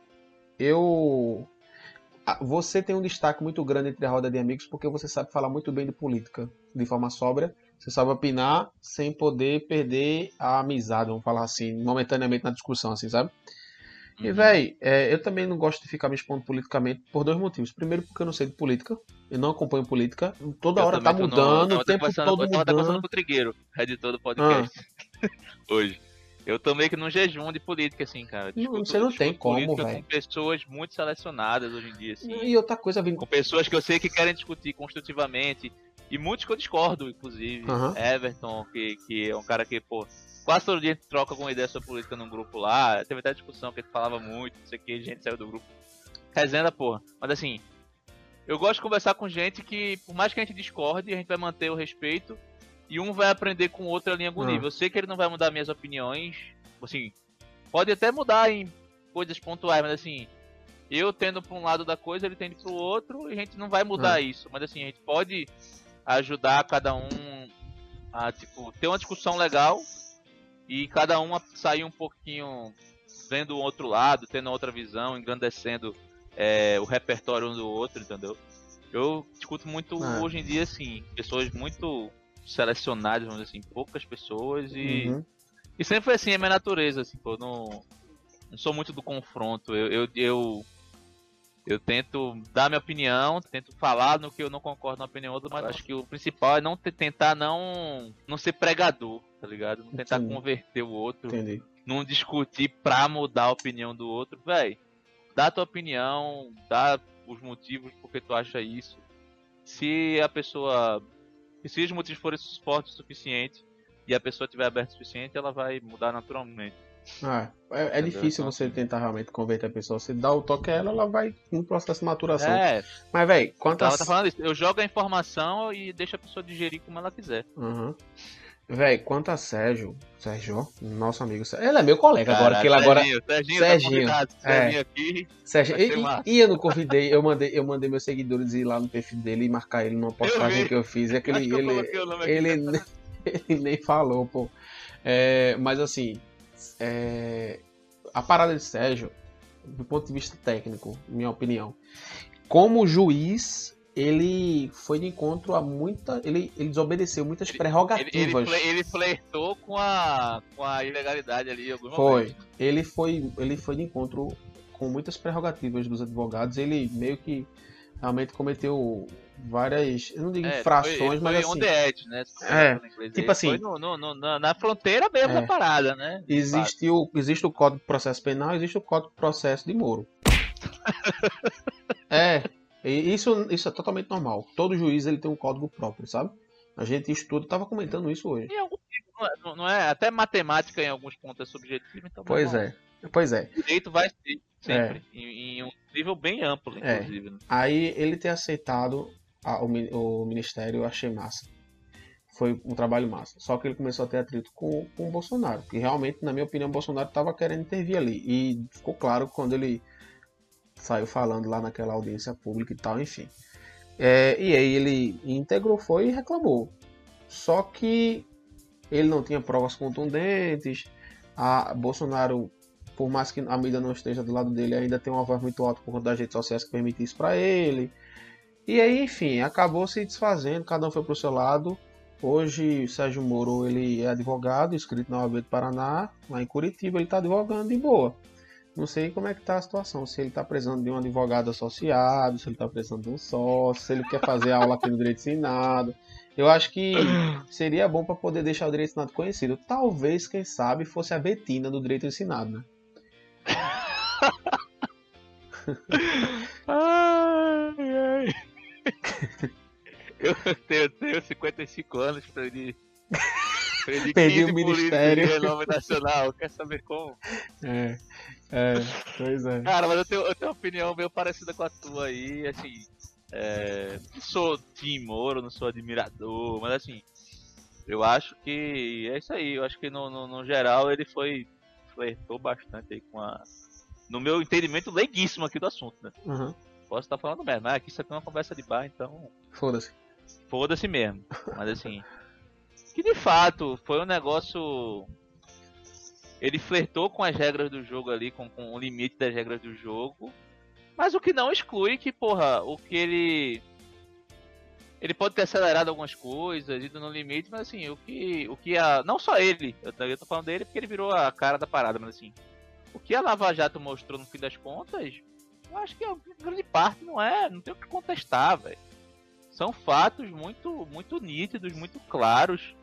eu. Você tem um destaque muito grande entre a roda de amigos porque você sabe falar muito bem de política de forma sóbria. Você sabe opinar sem poder perder a amizade, vamos falar assim, momentaneamente na discussão, assim, sabe? E, uhum. véi, é, eu também não gosto de ficar me expondo politicamente por dois motivos. Primeiro, porque eu não sei de política. Eu não acompanho política. Toda eu hora tá mudando, não, o tempo todo mudando. Tava passando pro Trigueiro, editor do podcast. Ah. Hoje. Eu tô meio que num jejum de política, assim, cara. Discuto, você não tem como, velho. Com pessoas muito selecionadas hoje em dia, assim. E outra coisa, vindo. Com pessoas que eu sei que querem discutir construtivamente. E muitos que eu discordo, inclusive. Uhum. Everton, que, que é um cara que, pô, quase todo dia a gente troca alguma ideia sobre política num grupo lá. Teve até discussão que gente falava muito, não sei o que, a gente saiu do grupo. Resenha porra. Mas assim, eu gosto de conversar com gente que, por mais que a gente discorde, a gente vai manter o respeito e um vai aprender com o outro ali em algum ah. nível. Eu sei que ele não vai mudar minhas opiniões, assim, pode até mudar em coisas pontuais, mas assim, eu tendo para um lado da coisa, ele tende para o outro, e a gente não vai mudar isso. Mas assim, a gente pode ajudar cada um a tipo ter uma discussão legal e cada um sair um pouquinho vendo o outro lado, tendo outra visão, engrandecendo é, o repertório um do outro, entendeu? Eu escuto muito ah. hoje em dia, assim, pessoas muito selecionadas, vamos dizer assim, poucas pessoas e. Uhum. E sempre foi assim, é minha natureza, assim, pô, não, não sou muito do confronto. Eu, eu, eu, eu, tento dar minha opinião, tento falar no que eu não concordo na opinião outra, mas acho que o principal é não tentar não, não ser pregador, tá ligado? Não tentar Entendi. converter o outro. Entendi. Não discutir pra mudar a opinião do outro, velho dá tua opinião, dá os motivos porque tu acha isso. Se a pessoa. Se os motivos forem fortes o suficiente e a pessoa tiver aberta o suficiente, ela vai mudar naturalmente. Ah, é, é difícil então, você assim, tentar realmente converter a pessoa. Você dá o toque a ela, ela vai no processo de maturação. É. Mas, velho, quantas. Tá falando isso. Eu jogo a informação e deixo a pessoa digerir como ela quiser. Uhum. Véi, quanto a Sérgio, Sérgio, nosso amigo Sérgio, ele é meu colega Cara, agora, que ele agora... Serginho, Serginho, tá é, aqui. Sérgio, e, e, eu não convidei, eu mandei, eu mandei meus seguidores ir lá no perfil dele e marcar ele numa postagem eu que eu fiz, e aquele, ele, ele, ele, ele nem falou, pô. É, mas assim, é, a parada de Sérgio, do ponto de vista técnico, minha opinião, como juiz, ele foi de encontro a muita. Ele, ele desobedeceu muitas prerrogativas. Ele, ele, ele flertou com a, com a ilegalidade ali. Foi. Ele foi, ele foi de encontro com muitas prerrogativas dos advogados, ele meio que realmente cometeu várias, eu não digo é, infrações, foi, foi mas assim... on the edge, né? É, tipo assim... No, no, no, na fronteira mesmo é, da parada, né? Existe o, existe o Código de Processo Penal, existe o Código de Processo de Moro. é, isso, isso é totalmente normal. Todo juiz ele tem um código próprio, sabe? A gente estuda, tava comentando isso hoje. Algum, não, é, não, é, até matemática em alguns pontos é subjetiva, então. Pois é, pois é. O direito vai ser sempre é. em, em, um nível bem amplo, é. inclusive. É. Aí ele ter aceitado a, o, o ministério, eu achei massa. Foi um trabalho massa. Só que ele começou a ter atrito com, com o Bolsonaro, que realmente, na minha opinião, o Bolsonaro estava querendo intervir ali. E ficou claro quando ele saiu falando lá naquela audiência pública e tal, enfim. É, e aí ele integrou, foi e reclamou. Só que ele não tinha provas contundentes. A Bolsonaro, por mais que a mídia não esteja do lado dele, ainda tem uma voz muito alta por conta das redes sociais que permite isso para ele. E aí, enfim, acabou se desfazendo, cada um foi pro seu lado. Hoje, Sérgio Moro ele é advogado, inscrito na OAB do Paraná, lá em Curitiba, ele está advogando de boa. Não sei como é que tá a situação, se ele está precisando de um advogado associado, se ele está precisando de um sócio, se ele quer fazer aula aqui no Direito Ensinado. Eu acho que seria bom para poder deixar o Direito Ensinado conhecido. Talvez, quem sabe, fosse a Betina do Direito Ensinado, né? ai, ai. Eu tenho, tenho 55 anos, Freddy. Freddy Perdi o ministério. Nome nacional, quer saber como? É, é, pois é. Cara, mas eu tenho, eu tenho uma opinião meio parecida com a tua aí, assim. É, não sou Tim Moro, não sou admirador, mas assim, eu acho que é isso aí. Eu acho que no, no, no geral ele foi flertou bastante aí com a. No meu entendimento, leiguíssimo aqui do assunto, né? Uhum. Posso estar falando merda, mas aqui isso aqui é uma conversa de bar, então. Foda-se. Foda-se mesmo. Mas assim. que de fato foi um negócio. Ele flertou com as regras do jogo ali, com, com o limite das regras do jogo. Mas o que não exclui que, porra, o que ele. Ele pode ter acelerado algumas coisas, ido no limite, mas assim, o que. O que a. Não só ele, eu tô, eu tô falando dele porque ele virou a cara da parada, mas assim. O que a Lava Jato mostrou no fim das contas eu acho que a grande parte não é, não tem o que contestar, velho. São fatos muito, muito nítidos, muito claros.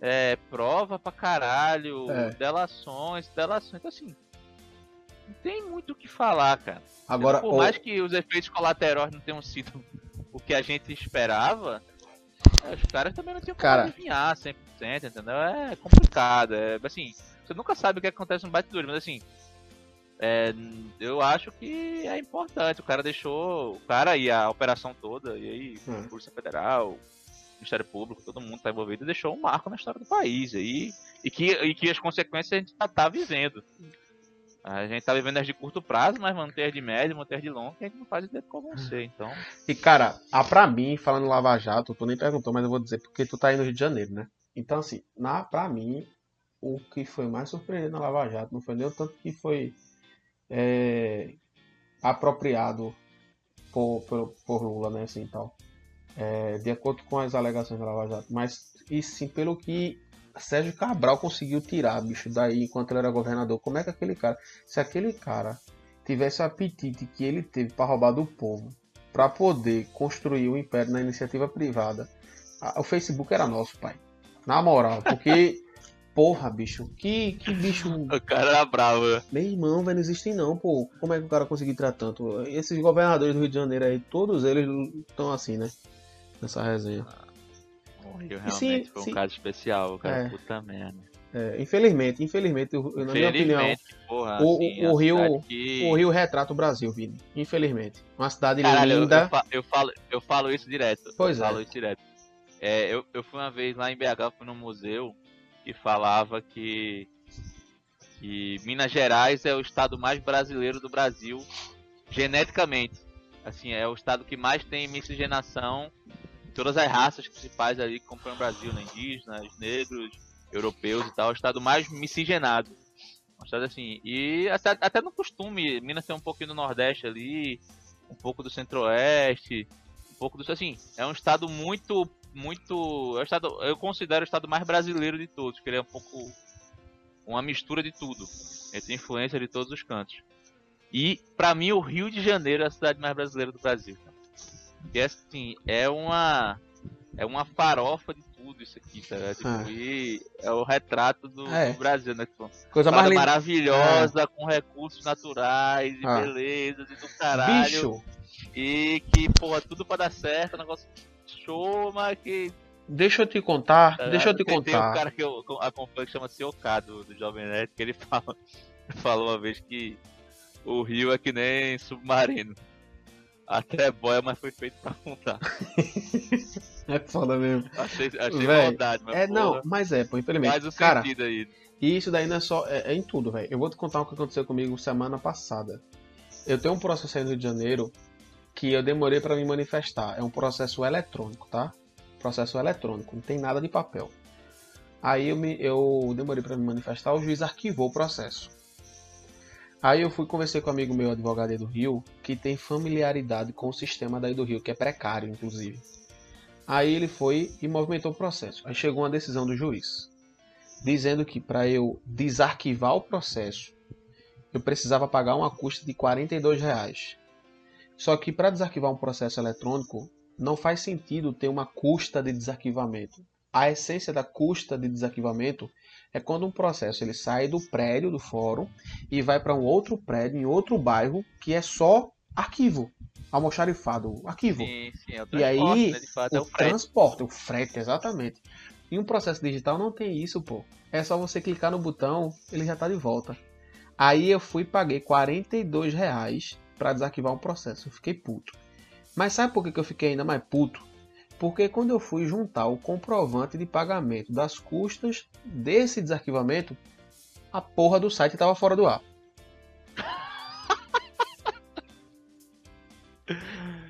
É, prova pra caralho, é. delações, delações, então, assim. Não tem muito o que falar, cara. Agora, Por mais que os efeitos colaterais não tenham sido o que a gente esperava, é, os caras também não tinham como cara... adivinhar 100%, entendeu? É complicado. É, assim, você nunca sabe o que acontece no batidor, mas assim, é, eu acho que é importante. O cara deixou. O cara e a operação toda, e aí, hum. Polícia Federal, Ministério Público, todo mundo está envolvido, deixou um marco na história do país. aí e, que, e que as consequências a gente já tá vivendo. A gente tá vivendo as de curto prazo, mas manter as de médio, manter as de longo, a gente não faz ideia de como vão ser, então. E cara, a pra mim, falando Lava Jato, tu nem perguntou, mas eu vou dizer, porque tu tá aí no Rio de Janeiro, né? Então, assim, na, pra mim, o que foi mais surpreendente na Lava Jato não foi nem o tanto que foi é, apropriado por, por, por, Lula, né, assim, tal. É, de acordo com as alegações da Lava Jato, mas e sim pelo que Sérgio Cabral conseguiu tirar, bicho, daí enquanto ele era governador. Como é que aquele cara, se aquele cara tivesse o apetite que ele teve para roubar do povo, para poder construir o um império na iniciativa privada, o Facebook era nosso, pai. Na moral, porque Porra, bicho. Que, que bicho. O cara era bravo. Meu irmão, velho, não existem não, pô. Como é que o cara conseguiu tirar tanto? Esses governadores do Rio de Janeiro aí, todos eles estão assim, né? Nessa resenha. o Rio realmente sim, foi um sim. caso especial, cara. É. Puta merda. É, infelizmente, infelizmente, na minha opinião, porra, o, assim, o, Rio, que... o Rio retrata o Brasil, Vini. Infelizmente. Uma cidade Caralho, linda. Eu, eu, falo, eu falo isso direto. Pois eu é. Falo isso direto. É, eu, eu fui uma vez lá em BH, fui no museu que falava que, que Minas Gerais é o estado mais brasileiro do Brasil geneticamente. Assim, é o estado que mais tem miscigenação todas as raças principais ali que compõem o Brasil, né? indígenas, negros, europeus e tal, é o estado mais miscigenado. Um estado assim, e até, até no costume, Minas tem um pouquinho do Nordeste ali, um pouco do Centro-Oeste, um pouco do assim, é um estado muito muito. É o estado, eu considero o estado mais brasileiro de todos, que ele é um pouco uma mistura de tudo. Ele tem influência de todos os cantos. E para mim o Rio de Janeiro é a cidade mais brasileira do Brasil. E assim, é uma é uma farofa de tudo isso aqui, tá? Tipo, ah. E é o retrato do, é. do Brasil, né? Tipo, Coisa mais linda. maravilhosa, é. com recursos naturais e ah. belezas e do caralho. Bicho. E que, porra, tudo pra dar certo, negócio show, mas que Deixa eu te contar, tá deixa eu te tem, contar. Tem um cara que eu acompanho que chama Sioká do, do Jovem Nerd, que ele fala, falou uma vez que o rio é que nem submarino. Até boia, mas foi feito pra afundar. é foda mesmo. Achei, achei véi, maldade, mas É, porra, não, mas é, pô, infelizmente. Faz o cara, sentido aí. E isso daí não é só. É, é em tudo, velho. Eu vou te contar o que aconteceu comigo semana passada. Eu tenho um processo aí no Rio de Janeiro que eu demorei para me manifestar. É um processo eletrônico, tá? Processo eletrônico, não tem nada de papel. Aí eu, me, eu demorei para me manifestar, o juiz arquivou o processo. Aí eu fui conversar com um amigo meu, advogado do Rio, que tem familiaridade com o sistema daí do Rio, que é precário, inclusive. Aí ele foi e movimentou o processo. Aí chegou uma decisão do juiz, dizendo que para eu desarquivar o processo, eu precisava pagar uma custa de 42 reais. Só que para desarquivar um processo eletrônico, não faz sentido ter uma custa de desarquivamento. A essência da custa de desarquivamento é quando um processo ele sai do prédio do fórum e vai para um outro prédio em outro bairro que é só arquivo, almoxarifado, arquivo. Sim, sim, é e aí né? fato, o, é o transporte, o frete, exatamente. Em um processo digital não tem isso, pô. É só você clicar no botão, ele já está de volta. Aí eu fui e paguei 42 reais para desarquivar um processo. Eu fiquei puto. Mas sabe por que eu fiquei ainda mais puto? Porque quando eu fui juntar o comprovante de pagamento das custas desse desarquivamento, a porra do site estava fora do ar.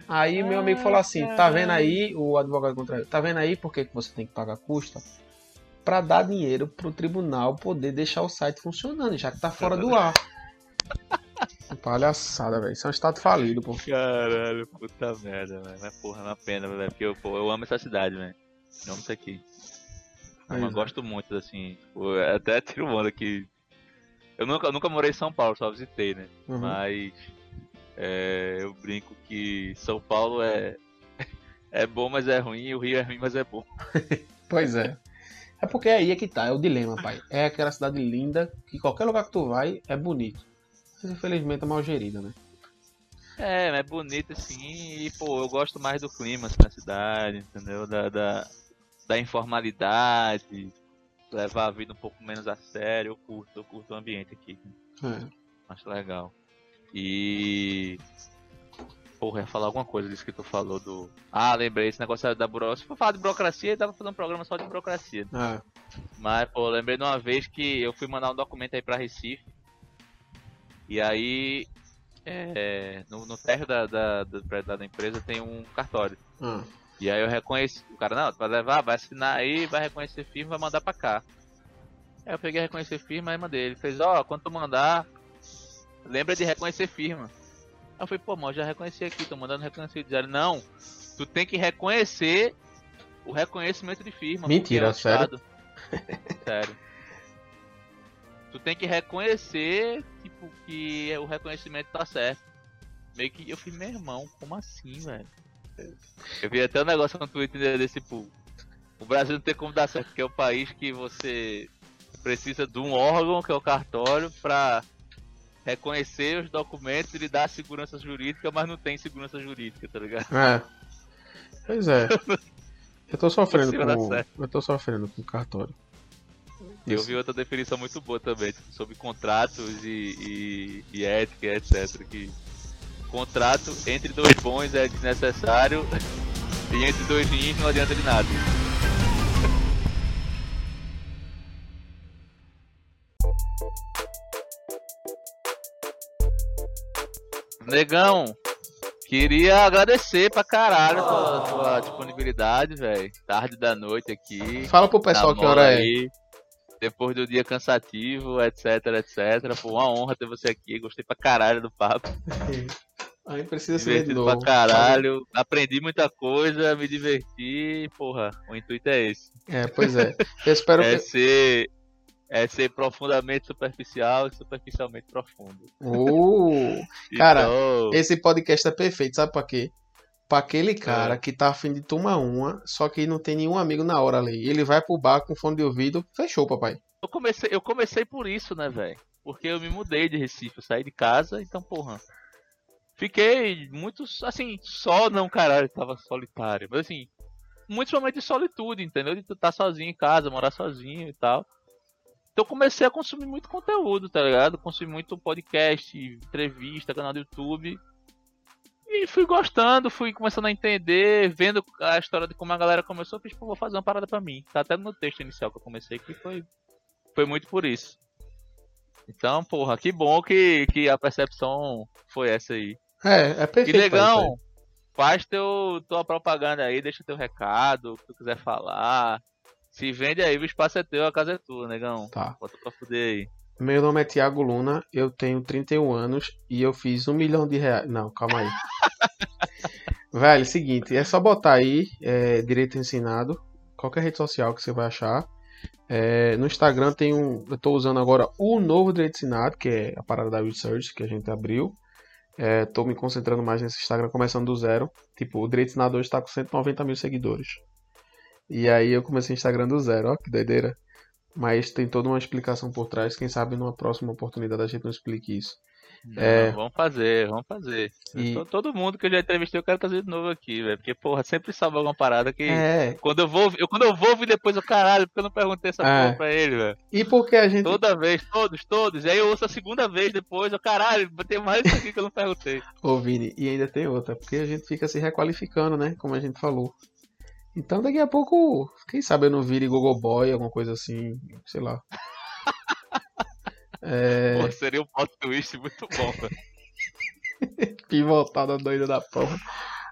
Aí meu amigo falou assim: tá vendo aí, o advogado contrário, tá vendo aí por que você tem que pagar custa? Para dar dinheiro pro tribunal poder deixar o site funcionando, já que tá fora do ar. Palhaçada, velho. Isso é um estado falido, pô. Caralho, puta merda, velho. Mas porra, é uma pena, velho. Porque eu, pô, eu amo essa cidade, velho. Eu amo isso aqui. Eu é. gosto muito, assim. Tipo, até tiro onda que. Eu nunca, eu nunca morei em São Paulo, só visitei, né? Uhum. Mas. É, eu brinco que São Paulo é. É bom, mas é ruim, e o Rio é ruim, mas é bom. pois é. É porque aí é que tá, é o dilema, pai. É aquela cidade linda que qualquer lugar que tu vai é bonito. Mas infelizmente é mal gerida, né? É, é bonito assim, e pô, eu gosto mais do clima assim, na cidade, entendeu? Da, da, da informalidade, levar a vida um pouco menos a sério, eu curto, eu curto o ambiente aqui. É. Acho legal. E. Porra, ia falar alguma coisa disso que tu falou do. Ah, lembrei, esse negócio da burocracia. Se for falar de burocracia, dava pra fazer um programa só de burocracia. É. Mas, pô, lembrei de uma vez que eu fui mandar um documento aí pra Recife. E aí, é, no, no térreo da, da, da, da, empresa tem um cartório. Hum. E aí eu reconheci, o cara, não, vai levar, vai assinar aí, vai reconhecer firma, vai mandar pra cá. Aí eu peguei reconhecer firma e mandei. Ele fez, ó, oh, quando tu mandar, lembra de reconhecer firma. Aí eu falei, pô, mano, já reconheci aqui, tô mandando reconhecer diário. Não, tu tem que reconhecer o reconhecimento de firma. Mentira, é sério? sério tu tem que reconhecer, tipo, que o reconhecimento tá certo. Meio que eu fui meu irmão, como assim, velho? Eu vi até um negócio no Twitter desse, tipo, o Brasil não tem como dar certo, porque é o país que você precisa de um órgão, que é o cartório, pra reconhecer os documentos e lhe dar segurança jurídica, mas não tem segurança jurídica, tá ligado? É. Pois é. Eu tô sofrendo com. Eu tô sofrendo com o cartório. Eu vi outra definição muito boa também, tipo, sobre contratos e, e, e ética, etc. Que contrato entre dois bons é desnecessário e entre dois ruins não adianta de nada. Negão, queria agradecer pra caralho a tua disponibilidade, velho. Tarde da noite aqui. Fala pro pessoal que hora é. Depois do dia cansativo, etc, etc. Foi uma honra ter você aqui, gostei pra caralho do papo. Aí precisa ser de novo. pra caralho, aprendi muita coisa, me diverti, porra, o intuito é esse. É, pois é. Eu espero é que... ser é ser profundamente superficial e superficialmente profundo. Uh, cara, então... esse podcast é perfeito, sabe pra quê? Pra aquele cara é. que tá afim de tomar uma, só que não tem nenhum amigo na hora ali. Ele vai pro bar com fone de ouvido, fechou, papai. Eu comecei, eu comecei por isso, né, velho? Porque eu me mudei de Recife, eu saí de casa, então, porra. Fiquei muito, assim, só não, caralho, tava solitário. Mas assim, muitos momentos de solitude, entendeu? De tu estar tá sozinho em casa, morar sozinho e tal. Então eu comecei a consumir muito conteúdo, tá ligado? Consumi muito podcast, entrevista, canal do YouTube. E fui gostando, fui começando a entender, vendo a história de como a galera começou, fiz, pô, vou fazer uma parada pra mim. Tá até no texto inicial que eu comecei, que foi, foi muito por isso. Então, porra, que bom que, que a percepção foi essa aí. É, é perfeito. Que legal. Faz teu, tua propaganda aí, deixa teu recado, o que tu quiser falar. Se vende aí, o espaço é teu, a casa é tua, negão. Tá. Bota pra fuder aí. Meu nome é Tiago Luna, eu tenho 31 anos e eu fiz um milhão de reais. Não, calma aí. Velho, seguinte, é só botar aí é, Direito Ensinado, qualquer rede social que você vai achar. É, no Instagram tem um. Eu tô usando agora o novo Direito Ensinado, que é a parada da Research que a gente abriu. É, tô me concentrando mais nesse Instagram, começando do zero. Tipo, o Direito Ensinado hoje tá com 190 mil seguidores. E aí eu comecei o Instagram do zero, ó, que doideira. Mas tem toda uma explicação por trás. Quem sabe numa próxima oportunidade a gente não explique isso. Não, é... Vamos fazer, vamos fazer. E... Todo mundo que eu já entrevistei, eu quero trazer de novo aqui, velho. Porque, porra, sempre salva alguma parada que. É... Quando eu vou. Eu, quando eu vou ouvir depois, eu caralho, porque eu não perguntei essa é... porra pra ele, velho. E porque a gente. Toda vez, todos, todos. E aí eu ouço a segunda vez depois, eu caralho, tem mais isso aqui que eu não perguntei. Ô, Vini, e ainda tem outra, porque a gente fica se requalificando, né? Como a gente falou. Então daqui a pouco, quem sabe eu não vire Boy, alguma coisa assim, sei lá. é... Pô, seria um plot twist muito bom, velho. Pivotada doida da porra.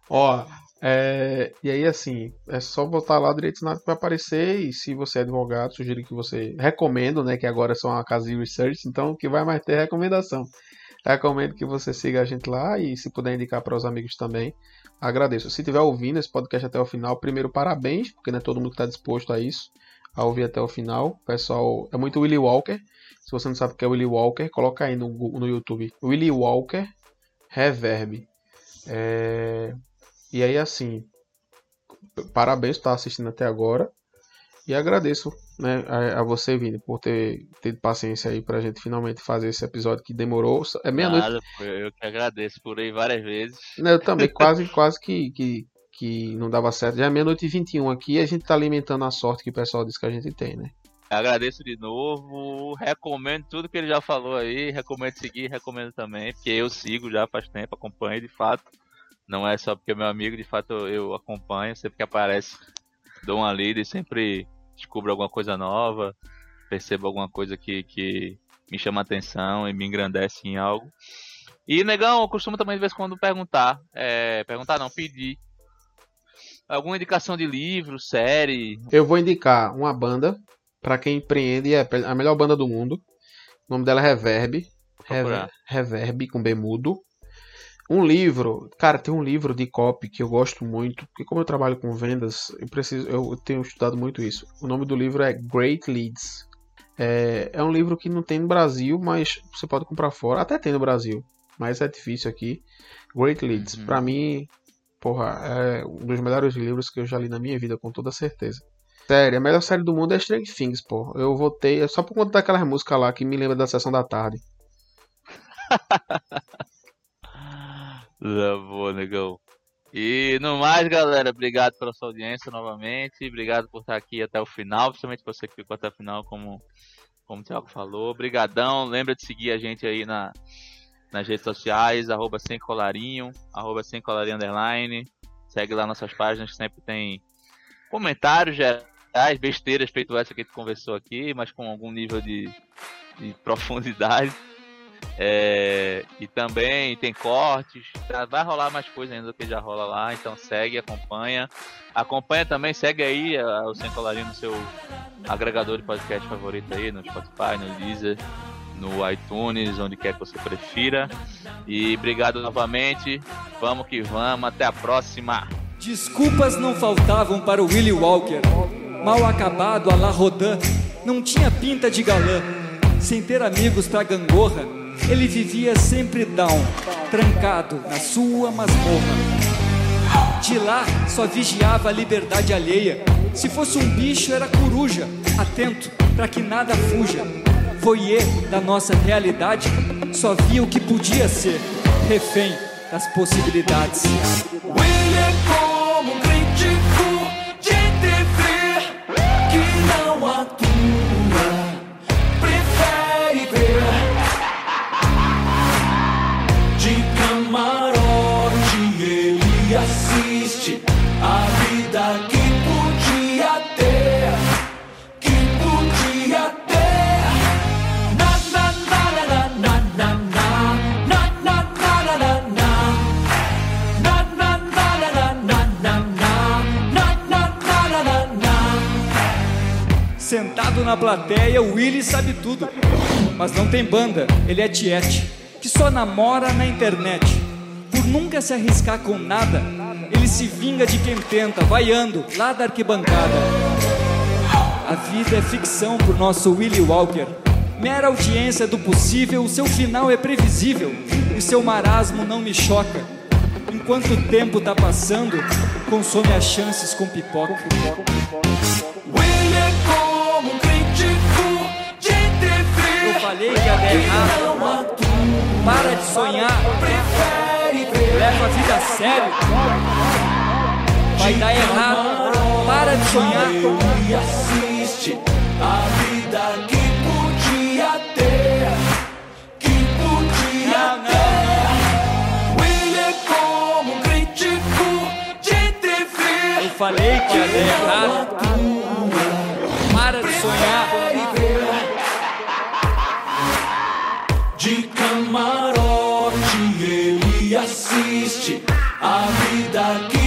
Ó, é... e aí assim, é só botar lá direito na que vai aparecer e se você é advogado, sugiro que você recomendo, né, que agora é só uma casa de research, então o que vai mais ter é recomendação. Recomendo que você siga a gente lá e se puder indicar para os amigos também, agradeço. Se tiver ouvindo esse podcast até o final, primeiro parabéns, porque não é todo mundo que está disposto a isso, a ouvir até o final. Pessoal, é muito Willy Walker. Se você não sabe o que é Willy Walker, coloca aí no, no YouTube. Willy Walker Reverb. É... E aí assim, parabéns por estar assistindo até agora. E agradeço né, a, a, você, Vini, por ter tido paciência aí pra gente finalmente fazer esse episódio que demorou. É meia-noite. Eu que agradeço por aí várias vezes. Eu também, quase, quase que, que, que não dava certo. Já é meia-noite e 21 aqui e a gente tá alimentando a sorte que o pessoal diz que a gente tem, né? Agradeço de novo, recomendo tudo que ele já falou aí, recomendo seguir, recomendo também, porque eu sigo já faz tempo, acompanho de fato. Não é só porque é meu amigo, de fato eu acompanho, sempre que aparece, dou uma lida e sempre descubro alguma coisa nova, percebo alguma coisa que, que me chama atenção e me engrandece em algo. E, negão, eu costumo também de vez em quando perguntar, é, perguntar não, pedir alguma indicação de livro, série. Eu vou indicar uma banda para quem empreende, é a melhor banda do mundo. O nome dela é Reverb. Reverb, Reverb com B mudo. Um livro, cara, tem um livro de copy que eu gosto muito, porque como eu trabalho com vendas, eu preciso, eu tenho estudado muito isso. O nome do livro é Great Leads. É, é um livro que não tem no Brasil, mas você pode comprar fora. Até tem no Brasil, mas é difícil aqui. Great Leads, uhum. para mim, porra, é um dos melhores livros que eu já li na minha vida, com toda certeza. Sério, a melhor série do mundo é Stranger Things, pô. Eu votei é só por conta daquelas músicas lá que me lembra da sessão da tarde. Boa, negão. E no mais, galera, obrigado pela sua audiência novamente. Obrigado por estar aqui até o final, principalmente você que ficou até o final, como, como o Thiago falou. Obrigadão. Lembra de seguir a gente aí na, nas redes sociais, arroba sem colarinho, arroba sem colarinho underline. Segue lá nossas páginas que sempre tem comentários gerais, besteiras feito essa que a gente conversou aqui, mas com algum nível de, de profundidade. É, e também tem cortes, tá, vai rolar mais coisa ainda do que já rola lá, então segue, acompanha. Acompanha também, segue aí o Sem Colarinho no seu agregador de podcast favorito aí, no Spotify, no Deezer, no iTunes, onde quer que você prefira. E obrigado novamente, vamos que vamos, até a próxima. Desculpas não faltavam para o Willy Walker, mal acabado a la Rodin não tinha pinta de galã. Sem ter amigos pra gangorra, ele vivia sempre down, trancado na sua masmorra. De lá só vigiava a liberdade alheia. Se fosse um bicho, era coruja, atento para que nada fuja. Voyeur da nossa realidade, só via o que podia ser, refém das possibilidades. Sentado na plateia, o Willy sabe tudo. Mas não tem banda, ele é tiete, que só namora na internet. Por nunca se arriscar com nada, ele se vinga de quem tenta, vaiando lá da arquibancada. A vida é ficção pro nosso Willy Walker. Mera audiência do possível, o seu final é previsível. E seu marasmo não me choca. Enquanto o tempo tá passando, consome as chances com pipoca. Que dar errado. Para de sonhar, leva a vida a sério. Vai dar errado. Para de sonhar. e assiste a vida que podia ter, que podia ter. William como crítico de TV Eu falei que ia dar errado. Para de sonhar. A vida que